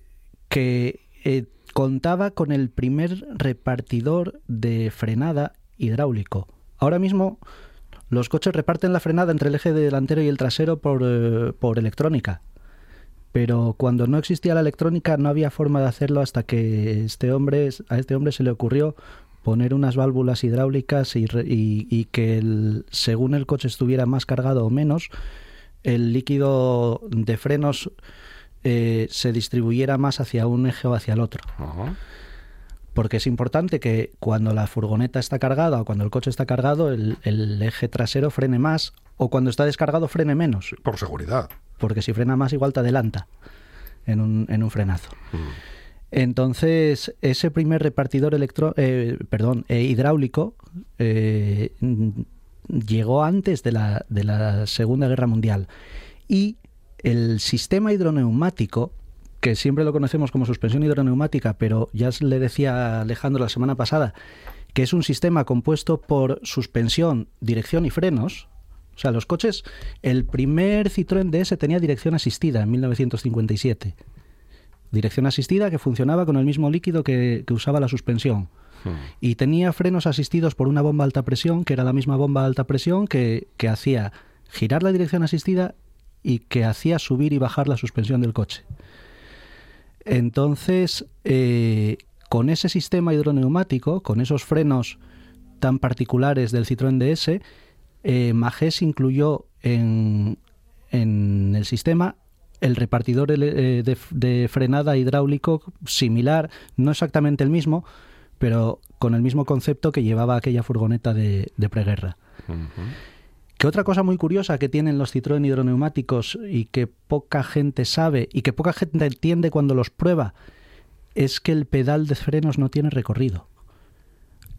que eh, contaba con el primer repartidor de frenada hidráulico. Ahora mismo los coches reparten la frenada entre el eje delantero y el trasero por, por electrónica. Pero cuando no existía la electrónica no había forma de hacerlo hasta que este hombre, a este hombre se le ocurrió poner unas válvulas hidráulicas y, y- y que el- según el coche estuviera más cargado o menos, el líquido de frenos eh, se distribuyera más hacia un eje o hacia el otro. Porque es importante que cuando la furgoneta está cargada o cuando el coche está cargado, el, el eje trasero frene más o cuando está descargado frene menos. Por seguridad. Porque si frena más igual te adelanta en un, en un frenazo. Entonces, ese primer repartidor electro, eh, perdón, eh, hidráulico eh, mm, llegó antes de la, de la Segunda Guerra Mundial. Y el sistema hidroneumático, que siempre lo conocemos como suspensión hidroneumática, pero ya le decía Alejandro la semana pasada, que es un sistema compuesto por suspensión, dirección y frenos. O sea, los coches, el primer Citroën DS tenía dirección asistida en 1957 dirección asistida que funcionaba con el mismo líquido que, que usaba la suspensión. Y tenía frenos asistidos por una bomba a alta presión, que era la misma bomba a alta presión que, que hacía girar la dirección asistida y que hacía subir y bajar la suspensión del coche. Entonces, eh, con ese sistema hidroneumático, con esos frenos tan particulares del Citroën DS, eh, Magés incluyó en, en el sistema el repartidor eh, de, de frenada hidráulico similar, no exactamente el mismo, pero con el mismo concepto que llevaba aquella furgoneta de, de preguerra. Que otra cosa muy curiosa que tienen los Citroën hidroneumáticos y que poca gente sabe y que poca gente entiende cuando los prueba es que el pedal de frenos no tiene recorrido.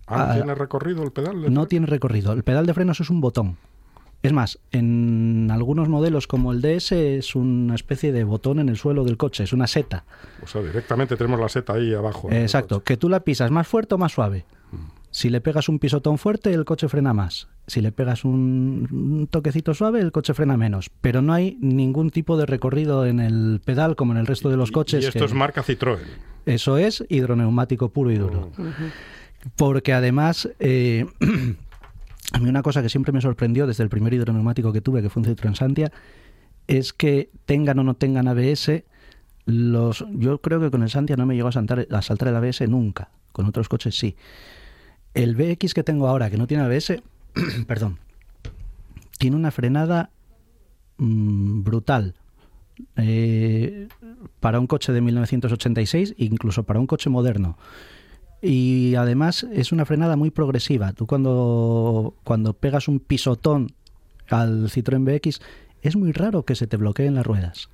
Ah, Ah, ¿Tiene recorrido el pedal? de No tiene recorrido. El pedal de frenos es un botón. Es más, en algunos modelos como el DS es una especie de botón en el suelo del coche, es una seta. O sea, directamente tenemos la seta ahí abajo. Exacto, que tú la pisas más fuerte o más suave. Si le pegas un pisotón fuerte, el coche frena más. Si le pegas un, un toquecito suave, el coche frena menos. Pero no hay ningún tipo de recorrido en el pedal como en el resto de los coches. Y esto que- es marca Citroën. Eso es hidroneumático puro y duro. Porque además, eh, a mí una cosa que siempre me sorprendió desde el primer hidroneumático que tuve, que fue un Citroën es que tengan o no tengan ABS, los, yo creo que con el Santia no me llegó a, saltar, a saltar el ABS nunca, con otros coches sí. El BX que tengo ahora, que no tiene ABS, perdón, tiene una frenada mm, brutal. Eh, para un coche de 1986, incluso para un coche moderno. Y además es una frenada muy progresiva. Tú cuando, cuando pegas un pisotón al Citroën BX, es muy raro que se te bloqueen las ruedas.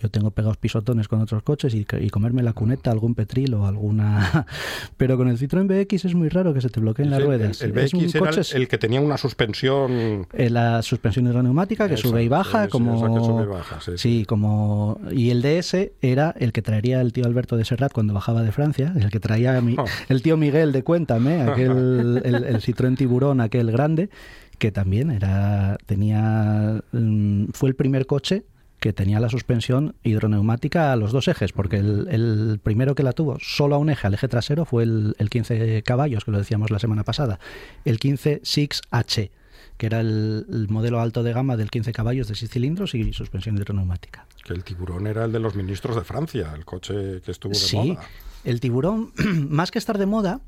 Yo tengo pegados pisotones con otros coches y, y comerme la cuneta, algún petril o alguna... Pero con el Citroën BX es muy raro que se te bloqueen las El- ruedas. El, Es un BX era el, coche- el que tenía una suspensión. eh, la suspensión hidroneumática que sube y baja, sí, sí, como esa que sube y baja, sí, sí. como y el DS era el que traería el tío Alberto de Serrat cuando bajaba de Francia, el que traía a mi- Oh. el tío Miguel de Cuéntame, aquel el, el Citroën Tiburón, aquel grande, que también era tenía mm, fue el primer coche que tenía la suspensión hidroneumática a los dos ejes, porque el, el primero que la tuvo solo a un eje, al eje trasero, fue el, el 15 caballos, que lo decíamos la semana pasada, el 15 6H, que era el, el modelo alto de gama del 15 caballos de 6 cilindros y suspensión hidroneumática. Que el tiburón era el de los ministros de Francia, el coche que estuvo de Sí, moda. el tiburón, más que estar de moda,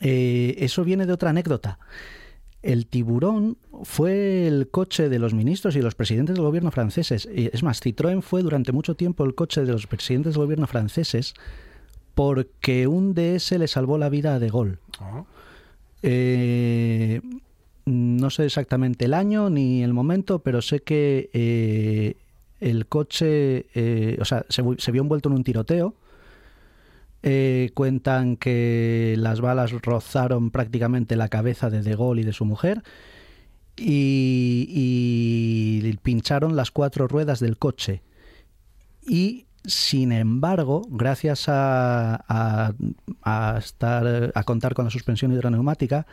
eh, eso viene de otra anécdota. El tiburón fue el coche de los ministros y los presidentes del gobierno franceses. Es más, Citroën fue durante mucho tiempo el coche de los presidentes del gobierno franceses porque un DS le salvó la vida a De Gaulle. Ah, Eh, no sé exactamente el año ni el momento, pero sé que eh, el coche, eh, o sea, se vio envuelto en un tiroteo. Eh, cuentan que las balas rozaron prácticamente la cabeza de De Gaulle y de su mujer y, pincharon las cuatro ruedas del coche. Y sin embargo, gracias a, a- a estar, a contar con la suspensión hidroneumática,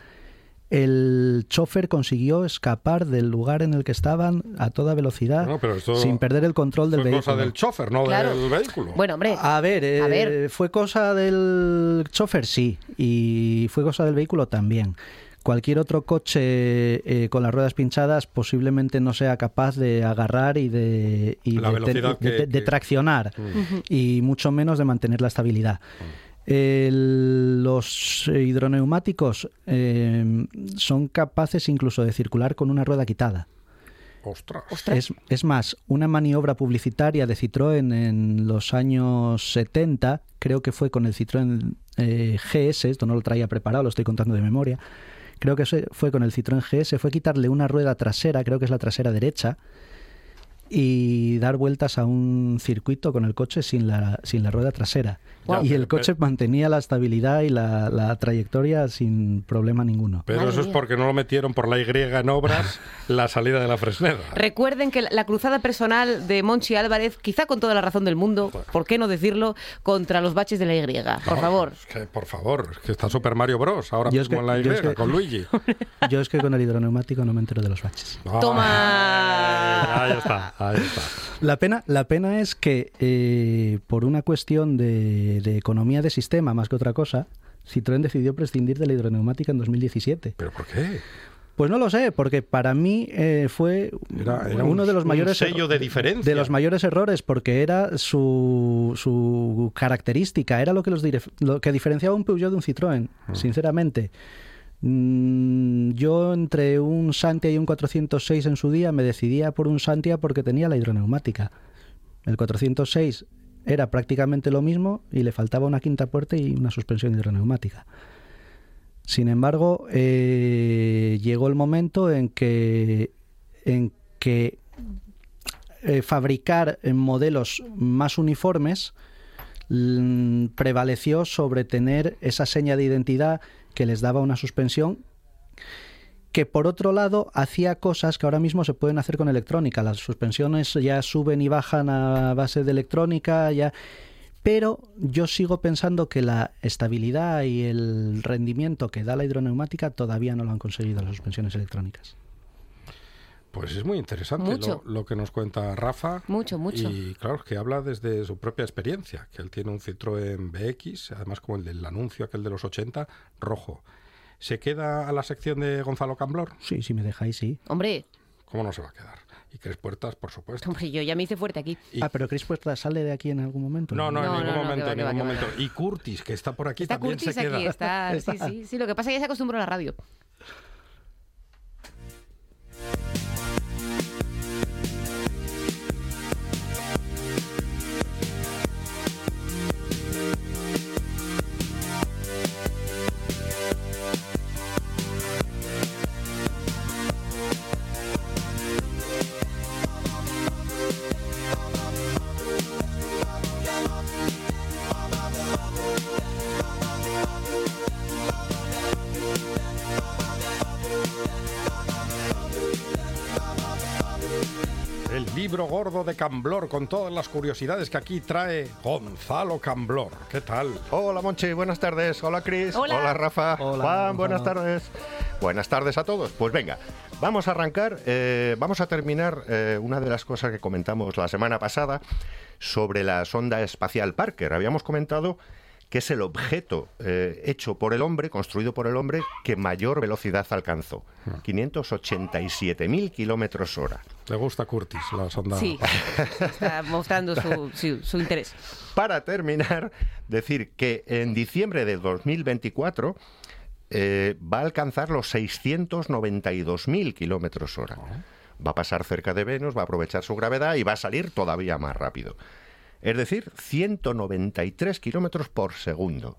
el chofer consiguió escapar del lugar en el que estaban a toda velocidad Bueno, pero esto sin perder el control del fue vehículo. cosa del chofer, no Claro. del vehículo. Bueno, hombre. A ver, eh, A ver. fue cosa del chofer, sí, y fue cosa del vehículo también. Cualquier otro coche eh, con las ruedas pinchadas posiblemente no sea capaz de agarrar y de, y de, velocidad de- que- de- de que- traccionar y mucho menos de mantener la estabilidad. El- los hidroneumáticos eh, son capaces incluso de circular con una rueda quitada. Ostras. Es, es más, una maniobra publicitaria de Citroën en los años 70, creo que fue con el Citroën eh, GS, esto no lo traía preparado, lo estoy contando de memoria, creo que fue con el Citroën GS, fue quitarle una rueda trasera, creo que es la trasera derecha, y dar vueltas a un circuito con el coche sin la, sin la rueda trasera. Y el coche mantenía la estabilidad y la, la trayectoria sin problema ninguno. Pero Madre eso es porque no lo metieron por la Y en obras la salida de la Fresneda. Recuerden que la- cruzada personal de Monchi Álvarez, quizá con toda la razón del mundo, ¿por qué no decirlo?, contra los baches de la Y. Por No, favor. es que, por favor, es que está Super Mario Bros. ahora Yo es mismo que- en la Y es que- con Luigi. Yo es que con el hidroneumático no me entero de los baches. Toma. Ahí está, ahí está. La pena, la pena es que eh, por una cuestión de, de economía de sistema más que otra cosa, Citroën decidió prescindir de la hidroneumática en 2017. ¿Pero por qué? Pues no lo sé, porque para mí eh, fue Era- era uno un- de los mayores sello de diferencia. de los mayores errores, porque era su, su característica, era lo que los lo que diferenciaba un Peugeot de un Citroën, sinceramente. Mm, Yo entre un Santia y un 406 en su día me decidía por un Santia porque tenía la hidroneumática. El 406 era prácticamente lo mismo y le faltaba una quinta puerta y una suspensión hidroneumática. Sin embargo, eh, llegó el momento en que, en que eh, fabricar modelos más uniformes mm, prevaleció sobre tener esa seña de identidad que les daba una suspensión que por otro lado hacía cosas que ahora mismo se pueden hacer con electrónica. Las suspensiones ya suben y bajan a base de electrónica, ya pero yo sigo pensando que la estabilidad y el rendimiento que da la hidroneumática todavía no lo han conseguido las suspensiones electrónicas. Pues es muy interesante Mucho. lo, lo que nos cuenta Rafa. Mucho, mucho. Y claro, es que habla desde su propia experiencia, que él tiene un Citroën BX, además como el del anuncio aquel de los 80, rojo. ¿Se queda a la sección de Gonzalo Camblor? Sí, si me dejáis, sí. Hombre, ¿Cómo no se va a quedar? Y Cres Puertas, por supuesto. hombre, yo ya me hice fuerte aquí. Y- Ah, pero Chris Puerta sale de aquí en algún momento. No, no, No, en ningún no, no, momento, va, en va, ningún va, momento. Y Curtis, que está por aquí, Está también Curtis se queda. aquí, está, sí, sí, sí. Lo que pasa es que ya se acostumbró a la radio. Libro gordo de Camblor, con todas las curiosidades que aquí trae Gonzalo Camblor. ¿Qué tal? Hola Monchi, buenas tardes. Hola Cris. Hola. Rafa. Hola, Juan, buenas tardes. Buenas tardes a todos. Pues venga, vamos a arrancar. eh, vamos a terminar eh, una de las cosas que comentamos la semana pasada sobre la sonda espacial Parker. Habíamos comentado que es el objeto eh, hecho por el hombre, construido por el hombre, que mayor velocidad alcanzó. 587.000 kilómetros hora. ¿Te gusta Curtis, la sonda? Sí, está mostrando su, su- su interés. Para terminar, decir que en diciembre de 2024 eh, va a alcanzar los 692.000 kilómetros hora. Va a pasar cerca de Venus, va a aprovechar su gravedad y va a salir todavía más rápido. Es decir, 193 kilómetros por segundo.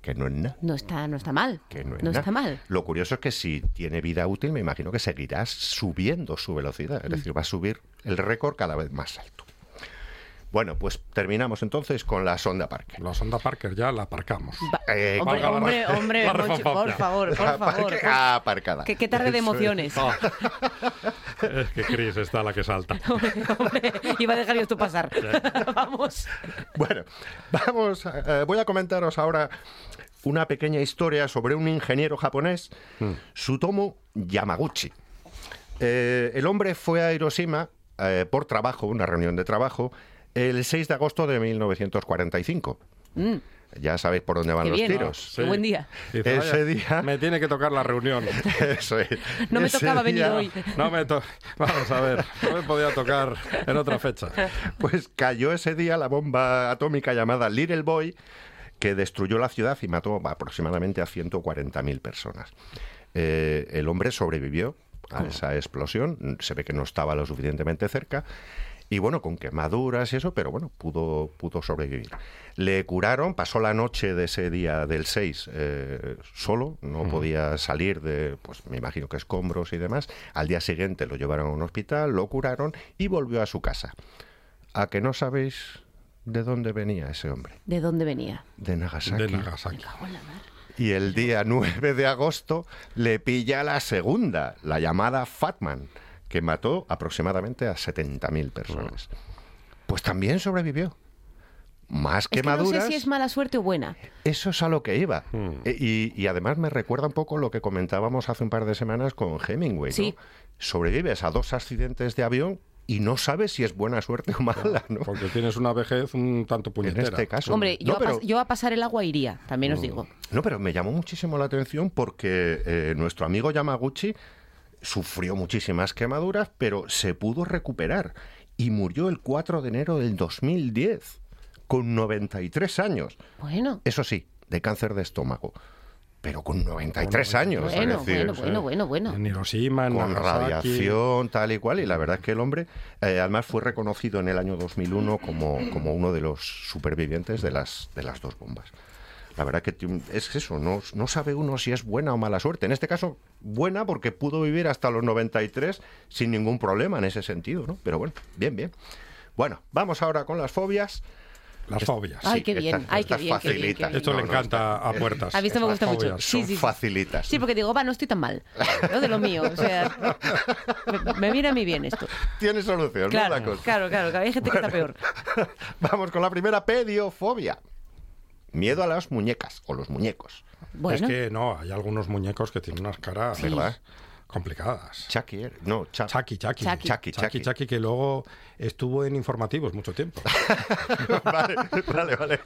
Que no es nada. No está, no está mal. Que no es no está mal. Lo curioso es que si tiene vida útil, me imagino que seguirá subiendo su velocidad. Es decir, va a subir el récord cada vez más alto. Bueno, pues terminamos entonces con la sonda Parker. La sonda Parker ya la aparcamos. Eh, hombre, hombre, hombre, la por favor, por La favor. Parker por- aparcada. ¿Qué, qué tarde de emociones. Es que Chris está la que salta. Hombre, iba a dejar yo esto pasar. Vamos. Bueno, vamos, eh, voy a comentaros ahora una pequeña historia sobre un ingeniero japonés, Sutomu Yamaguchi. Eh, el hombre fue a Hiroshima eh, por trabajo, una reunión de trabajo, el 6 de agosto de 1945. Mm, Ya sabéis por dónde van qué los bien. tiros. Qué buen día. Dice, Ese "Vaya, día- Me tiene que tocar la reunión. Eso es. No me Ese tocaba venir día, hoy. No me to- Vamos a ver, no me podía tocar en otra fecha. Pues cayó ese día la bomba atómica llamada Little Boy, que destruyó la ciudad y mató aproximadamente a 140.000 personas. Eh, el hombre sobrevivió a esa explosión, se ve que no estaba lo suficientemente cerca, y bueno, con quemaduras y eso, pero bueno, pudo, pudo sobrevivir. Le curaron, pasó la noche de ese día del 6 eh, solo, no podía salir de, pues me imagino que escombros y demás. Al día siguiente lo llevaron a un hospital, lo curaron y volvió a su casa. ¿A que no sabéis de dónde venía ese hombre? ¿De dónde venía? De Nagasaki. De Nagasaki. Y el día 9 de agosto le pilla la segunda, la llamada Fatman, que mató aproximadamente a 70.000 personas. Pues también sobrevivió. Más Es que no quemaduras. sé si es mala suerte o buena. Eso es a lo que iba. Hmm. E- Y, y además me recuerda un poco lo que comentábamos hace un par de semanas con Hemingway. ¿no? Sí. Sobrevives a dos accidentes de avión y no sabes si es buena suerte o mala, ¿no? Porque tienes una vejez un tanto En puñetera. este caso. Hombre, yo, no, a pero, pas- yo a pasar el agua iría, también os digo. no, pero me llamó muchísimo la atención porque eh, nuestro amigo Yamaguchi sufrió muchísimas quemaduras, pero se pudo recuperar y murió el 4 de enero del 2010, con 93 años. Bueno. Eso sí, de cáncer de estómago. Pero con 93 años. es Bueno, decir, bueno, bueno, bueno, bueno. En Hiroshima, en con radiación, tal y cual. Y la verdad es que el hombre, eh, además, fue reconocido en el año 2001 como, como uno de los supervivientes de las, de las dos bombas. La verdad que es eso, no, no sabe uno si es buena o mala suerte. En este caso, buena porque pudo vivir hasta los 93 sin ningún problema en ese sentido, ¿no? Pero bueno, bien, bien. Bueno, vamos ahora con las fobias. Las fobias. Ay, qué bien, estas- ay, qué bien, qué bien, facilitas. qué bien. Esto le No, encanta a puertas. A mí esto me gusta mucho. Sí, Son sí, sí. facilitas. Sí, porque digo, va, no estoy tan mal. ¿no? De lo mío. O sea, me, me viene a mí bien esto. Tiene solución, ¿no? Claro, La cosa. claro, claro. que Hay gente que está peor. Vamos con la primera pediofobia. Miedo a las muñecas o los muñecos. Bueno, Es que no, hay algunos muñecos que tienen unas caras Sí. ¿Verdad? complicadas. Chucky, ¿eh? no, Cha- Chucky, Chucky. Chucky. Chucky, Chucky, Chucky. Chucky, que luego estuvo en informativos mucho tiempo. vale, vale, vale.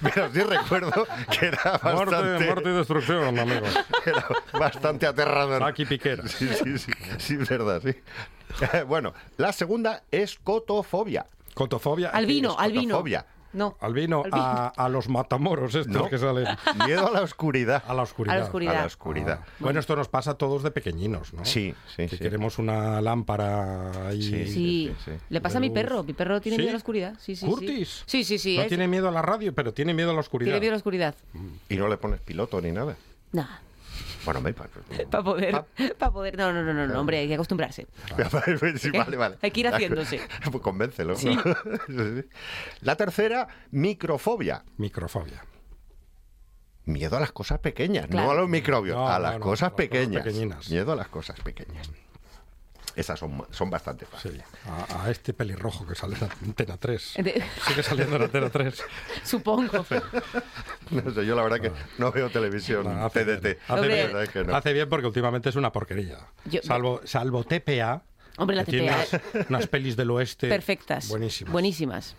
Pero sí recuerdo que era muerte, bastante, muerte y destrucción, amigo. era bastante aterrador. Chucky Piquera. Sí, sí, sí, sí, es verdad, sí. Bueno, la segunda es cotofobia. Cotofobia. albino, es albino. cotofobia. No. Albino, a, a los matamoros estos No. que salen Miedo a la oscuridad. a la oscuridad. A la oscuridad. A la oscuridad. Ah. Bueno, esto nos pasa a todos de pequeñinos, ¿no? Sí, sí, Que sí. queremos una lámpara ahí. Sí. Sí. sí. Le pasa a mi perro. Mi perro tiene ¿Sí? miedo a la oscuridad. Sí, sí, Curtis. sí. Sí, sí, sí. No es- tiene miedo a la radio, pero tiene miedo a la oscuridad. tiene miedo a la oscuridad. Y no le pones piloto ni nada. Nada. Bueno, me pa- Para poder, pa- para poder. No, no, no, no, no, hombre, hay que acostumbrarse. Sí, ¿Eh? vale, vale. Hay que ir haciéndose. Pues convéncelo. La tercera, microfobia. Microfobia. Miedo a las cosas pequeñas, Claro. no a los microbios, No, a las no, cosas pequeñas. Miedo a las cosas pequeñas. Esas son, son bastante Sí. fáciles. A, a este pelirrojo que sale en Antena 3. De- Sigue saliendo en Antena 3. Supongo. No sé, yo la verdad que no veo televisión No, hace TDT. bien. Que no. Hace bien porque últimamente es una porquería. Yo- salvo, salvo TPA. Hombre, la TPA. unas, unas pelis del oeste. Perfectas. Buenísimas. Buenísimas.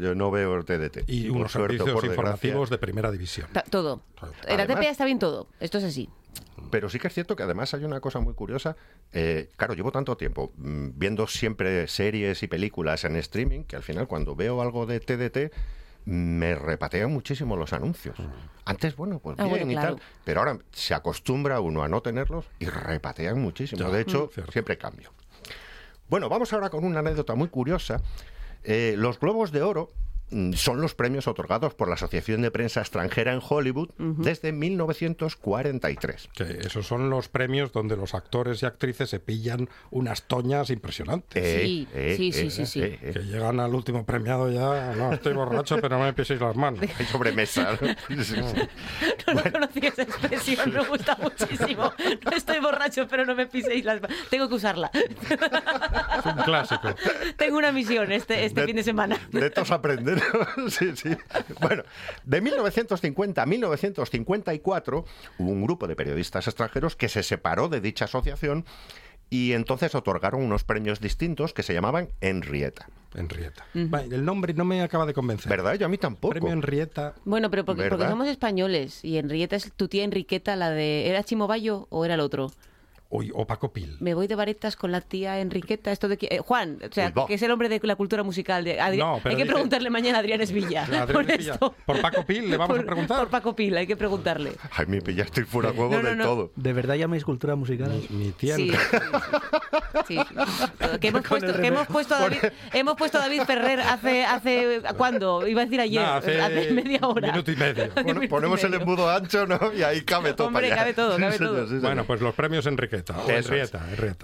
Yo no veo TDT. Y por unos suerte servicios por informativos de primera división. Ta- todo. En la Además- TPA está bien todo. Esto es así. Pero sí que es cierto que además hay una cosa muy curiosa. eh, claro, llevo tanto tiempo mm, viendo siempre series y películas en streaming que al final cuando veo algo de TDT me repatean muchísimo los anuncios. Antes, bueno, pues Ah, bien bueno, y claro. tal, pero ahora se acostumbra uno a no tenerlos y repatean muchísimo. Ya, de hecho, mm. siempre cambio. Bueno, vamos ahora con una anécdota muy curiosa. Eh, los Globos de Oro son los premios otorgados por la Asociación de Prensa Extranjera en Hollywood desde 1943. Que esos son los premios donde los actores y actrices se pillan unas toñas impresionantes. Sí, sí, sí, sí, sí. eh, Que llegan al último premiado ya, no, estoy borracho, pero no me piséis las manos. Hay sobremesa. ¿no? Sí, sí, sí. No, no conocía esa expresión, me gusta muchísimo. No estoy borracho, pero no me piséis las manos. Tengo que usarla. Es un clásico. Tengo una misión este, este fin de semana. De todos aprender. Sí, sí. Bueno, de 1950 a 1954 hubo un grupo de periodistas extranjeros que se separó de dicha asociación y entonces otorgaron unos premios distintos que se llamaban Henrietta. Henrietta. Vale, El nombre no me acaba de convencer. ¿Verdad? Yo a mí tampoco. Premio Henrietta. Bueno, pero porque, porque somos españoles y Henrietta es tu tía Enriqueta, la de. ¿Era Chimobayo o era el otro? O Paco Pil. Me voy de varetas con la tía Enriqueta. Esto de qui- eh, Juan, o sea, Uy, va. que es el hombre de la cultura musical. De Adri- No, pero hay que dice- preguntarle mañana a Adrián Esvilla. Adrián por Esvilla. esto. Por Paco Pil le vamos a Por- preguntar. Por Paco Pil, hay que preguntarle. Ay, me pillaste fuera de juego No, no, del no. todo. ¿De verdad llamáis cultura musical? Mi tía Sí, sí, sí. Que hemos puesto, que hemos puesto a David, hemos puesto a David Ferrer hace, hace ¿cuándo? Iba a decir ayer, No, hace media hora. minuto y medio. Hace Bueno, minuto y ponemos el medio. embudo ancho, ¿no? Y ahí cabe todo. Hombre, para allá. cabe todo, Sí, cabe señor, todo. sí, señor. Bueno, pues los premios Enriqueta. O es.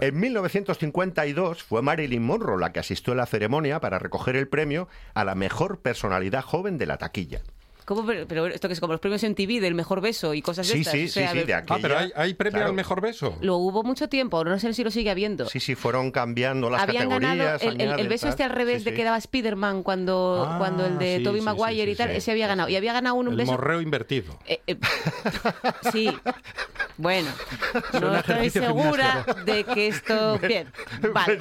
En 1952 fue Marilyn Monroe la que asistió a la ceremonia para recoger el premio a la mejor personalidad joven de la taquilla. ¿Cómo? Pero, pero esto que es como los premios en TV del mejor beso y cosas de Sí, estas. sí, o sea, sí, sí, de Ah, aquella. pero hay, hay premio Claro. al mejor beso. Lo hubo mucho tiempo, no sé si lo sigue habiendo. Sí, sí, fueron cambiando las Habían ganado categorías. el, el- beso tal. este al revés Sí, de que daba Spider-Man cuando, Ah, cuando el de sí, Maguire sí, y tal, sí, ese había ganado. Y había ganado un El beso. morreo invertido. Eh, eh, sí, bueno, no estoy segura de que esto. Bien, vale,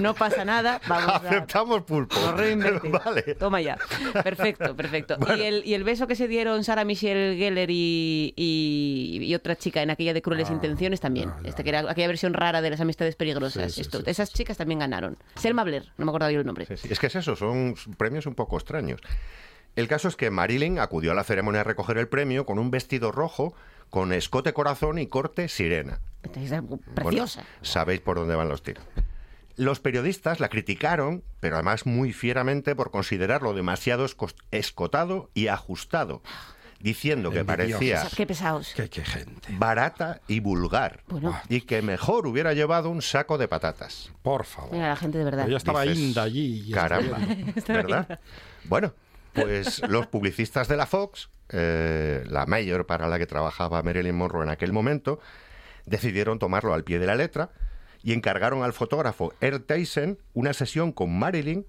no pasa nada. Vamos a. Aceptamos pulpo. Morreo invertido. Vale. Toma ya. Perfecto, perfecto. Y, el, y el beso que se dieron Sarah Michelle Gellar y, y- y otra chica en aquella de Crueles Ah, Intenciones también. este que era aquella versión rara de las amistades peligrosas. Sí, sí, Esto- sí, esas chicas también ganaron. Selma Blair, no me acordaba yo el nombre. Es que es eso, son premios un poco extraños. El caso es que Marilyn acudió a la ceremonia a recoger el premio con un vestido rojo, con escote corazón y corte sirena. Bueno, preciosa. sabéis por dónde van los tiros. Los periodistas la criticaron, pero además muy fieramente por considerarlo demasiado escotado y ajustado, diciendo que parecía Qué pesados. Qué, qué gente. barata y vulgar, Bueno. y que mejor hubiera llevado un saco de patatas. Por favor. Mira, la gente de verdad. Ya estaba Dices, Inda allí. y Caramba, ¿verdad? Bueno, pues los publicistas de la Fox, eh, la mayor para la que trabajaba Marilyn Monroe en aquel momento, decidieron tomarlo al pie de la letra y encargaron al fotógrafo Earl Tyson una sesión con Marilyn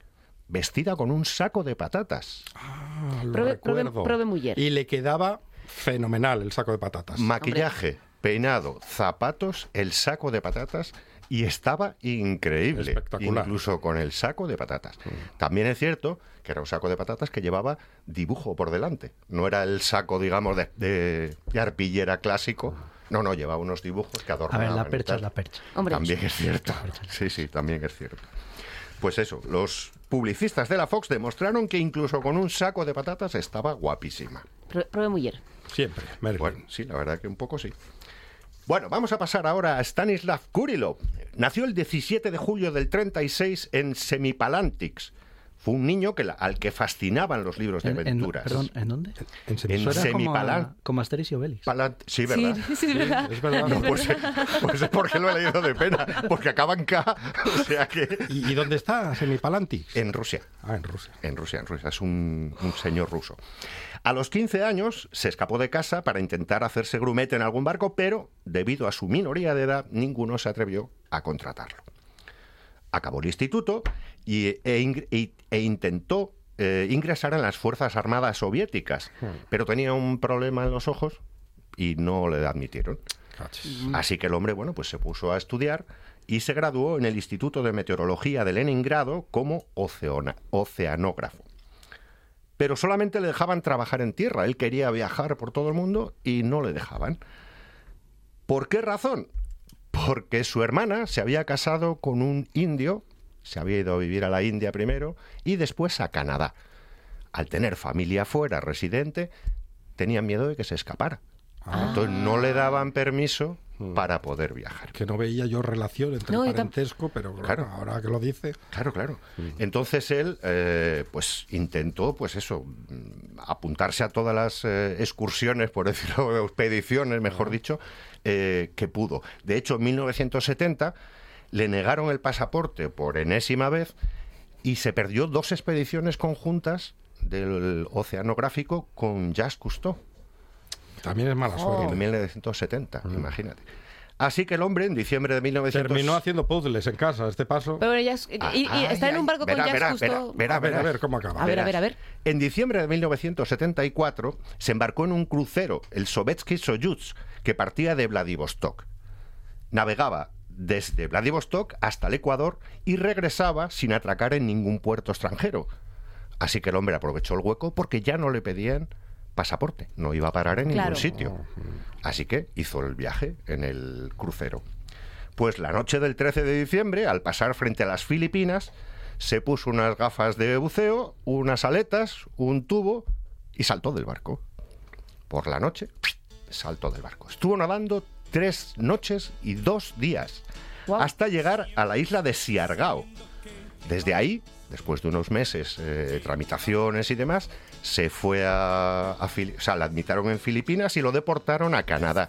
vestida con un saco de patatas. Ah, lo Prove- prove- recuerdo. prove muller. Y le quedaba fenomenal el saco de patatas. Maquillaje, peinado, zapatos, el saco de patatas y estaba increíble, Espectacular. incluso con el saco de patatas. También es cierto que era un saco de patatas que llevaba dibujo por delante. No era el saco, digamos, de, de- de arpillera clásico. No, no, llevaba unos dibujos que A adornaban. ver, la percha es la percha. Hombre, También es cierto. Sí, sí, también es cierto. Pues eso, los publicistas de la Fox demostraron que incluso con un saco de patatas estaba guapísima. mujer. Siempre. Bueno, sí, la verdad que un poco sí. Bueno, vamos a pasar ahora a Stanislav Kurilov. Nació el 17 de julio del 36 en Semipalantix. Fue un niño que la- al que fascinaban los libros de En- en- aventuras. perdón, ¿en dónde? En en era como, Asterix y Obelix. Palant- sí, ¿verdad? Sí, sí, es verdad. Es verdad. No, pues, pues es porque lo he leído de pena, porque acaban K, o sea que... ¿Y, y dónde está Semipalantix? En Rusia. Ah, en Rusia. En Rusia, en Rusia, es un, un señor ruso. A los 15 años se escapó de casa para intentar hacerse grumete en algún barco, pero debido a su minoría de edad, ninguno se atrevió a contratarlo. Acabó el instituto y, e, e- e intentó eh, ingresar en las Fuerzas Armadas soviéticas, pero tenía un problema en los ojos y no le admitieron. Cachis. Así que el hombre, bueno, pues se puso a estudiar y se graduó en el Instituto de Meteorología de Leningrado como oceona- oceanógrafo. Pero solamente le dejaban trabajar en tierra. Él quería viajar por todo el mundo y no le dejaban. ¿Por qué razón? Porque su hermana se había casado con un indio, se había ido a vivir a la India primero y después a Canadá. Al tener familia fuera, residente, tenían miedo de que se escapara. Entonces no le daban permiso para poder viajar. Que no veía yo relación entre No, el parentesco, pero Claro. claro, ahora que lo dice. Claro, claro. Entonces él, eh, pues intentó, pues eso, mm, apuntarse a todas las eh, excursiones, por decirlo, expediciones, mejor dicho, eh, que pudo. De hecho, en 1970 le negaron el pasaporte por enésima vez y se perdió dos expediciones conjuntas del oceanográfico con Jacques Cousteau También es mala suerte. en 1970, imagínate. Así que el hombre, en diciembre de 1970... Terminó haciendo puzzles en casa, este paso. Pero ya es- y, y Ay, está en un barco verá, con verá, verá, justo. verá, a ver, a verás. ver cómo acaba. A ver, a ver, a ver. En diciembre de 1974 se embarcó en un crucero, el Sovetsky Soyuz, que partía de Vladivostok. Navegaba desde Vladivostok hasta el Ecuador y regresaba sin atracar en ningún puerto extranjero. Así que el hombre aprovechó el hueco porque ya no le pedían pasaporte, no iba a parar en Claro. ningún sitio. Así que hizo el viaje en el crucero. Pues la noche del 13 de diciembre, al pasar frente a las Filipinas, se puso unas gafas de buceo, unas aletas, un tubo y saltó del barco. Por la noche, saltó del barco. Estuvo nadando tres noches y dos días hasta llegar a la isla de Siargao. Desde ahí, después de unos meses, eh, tramitaciones y demás, se fue a, a Fili- o sea, la admitieron en Filipinas y lo deportaron a Canadá.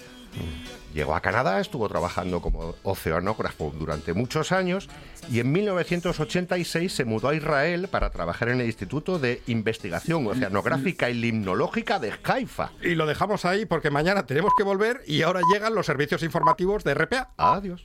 Llegó a Canadá, estuvo trabajando como oceanógrafo durante muchos años y en 1986 se mudó a Israel para trabajar en el Instituto de Investigación Oceanográfica y Limnológica de Haifa. Y lo dejamos ahí porque mañana tenemos que volver y ahora llegan los servicios informativos de RPA. Adiós.